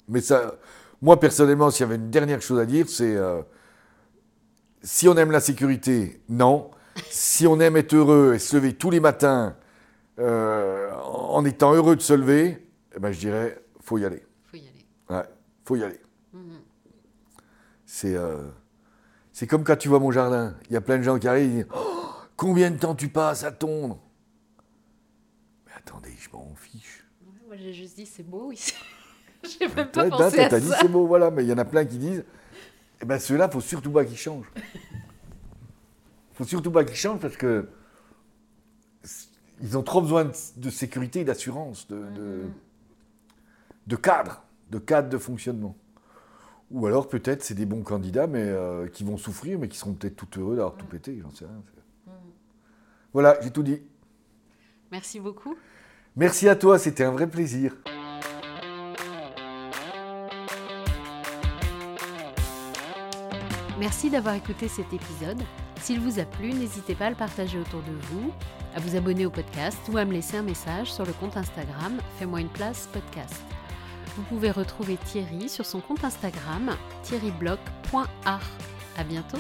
Mais ça, moi personnellement, s'il y avait une dernière chose à dire, c'est si on aime la sécurité, non. si on aime être heureux et se lever tous les matins euh, en étant heureux de se lever, eh ben, je dirais, faut y aller. Faut y aller. Ouais, faut y aller. Mhm. C'est euh, c'est comme quand tu vois mon jardin. Il y a plein de gens qui arrivent et disent Oh, Combien de temps tu passes à tondre? Mais attendez, je m'en fiche. Ouais, Moi, j'ai juste dit, c'est beau ici. J'ai même Ouais, pas pensé à t'as dit ça. c'est beau, voilà, mais il y en a plein qui disent Eh ben ceux-là, faut surtout pas qu'ils changent. faut surtout pas qu'ils changent parce que ils ont trop besoin de, de sécurité, d'assurance, de, de, de cadre, de cadre de fonctionnement. Ou alors peut-être c'est des bons candidats, mais euh, qui vont souffrir, mais qui seront peut-être tout heureux d'avoir tout pété, j'en sais rien. Voilà, j'ai tout dit. Merci beaucoup. Merci à toi, c'était un vrai plaisir. Merci d'avoir écouté cet épisode. S'il vous a plu, n'hésitez pas à le partager autour de vous, à vous abonner au podcast ou à me laisser un message sur le compte Instagram Fais-moi une place podcast. Vous pouvez retrouver Thierry sur son compte Instagram thierryblock.art. À bientôt!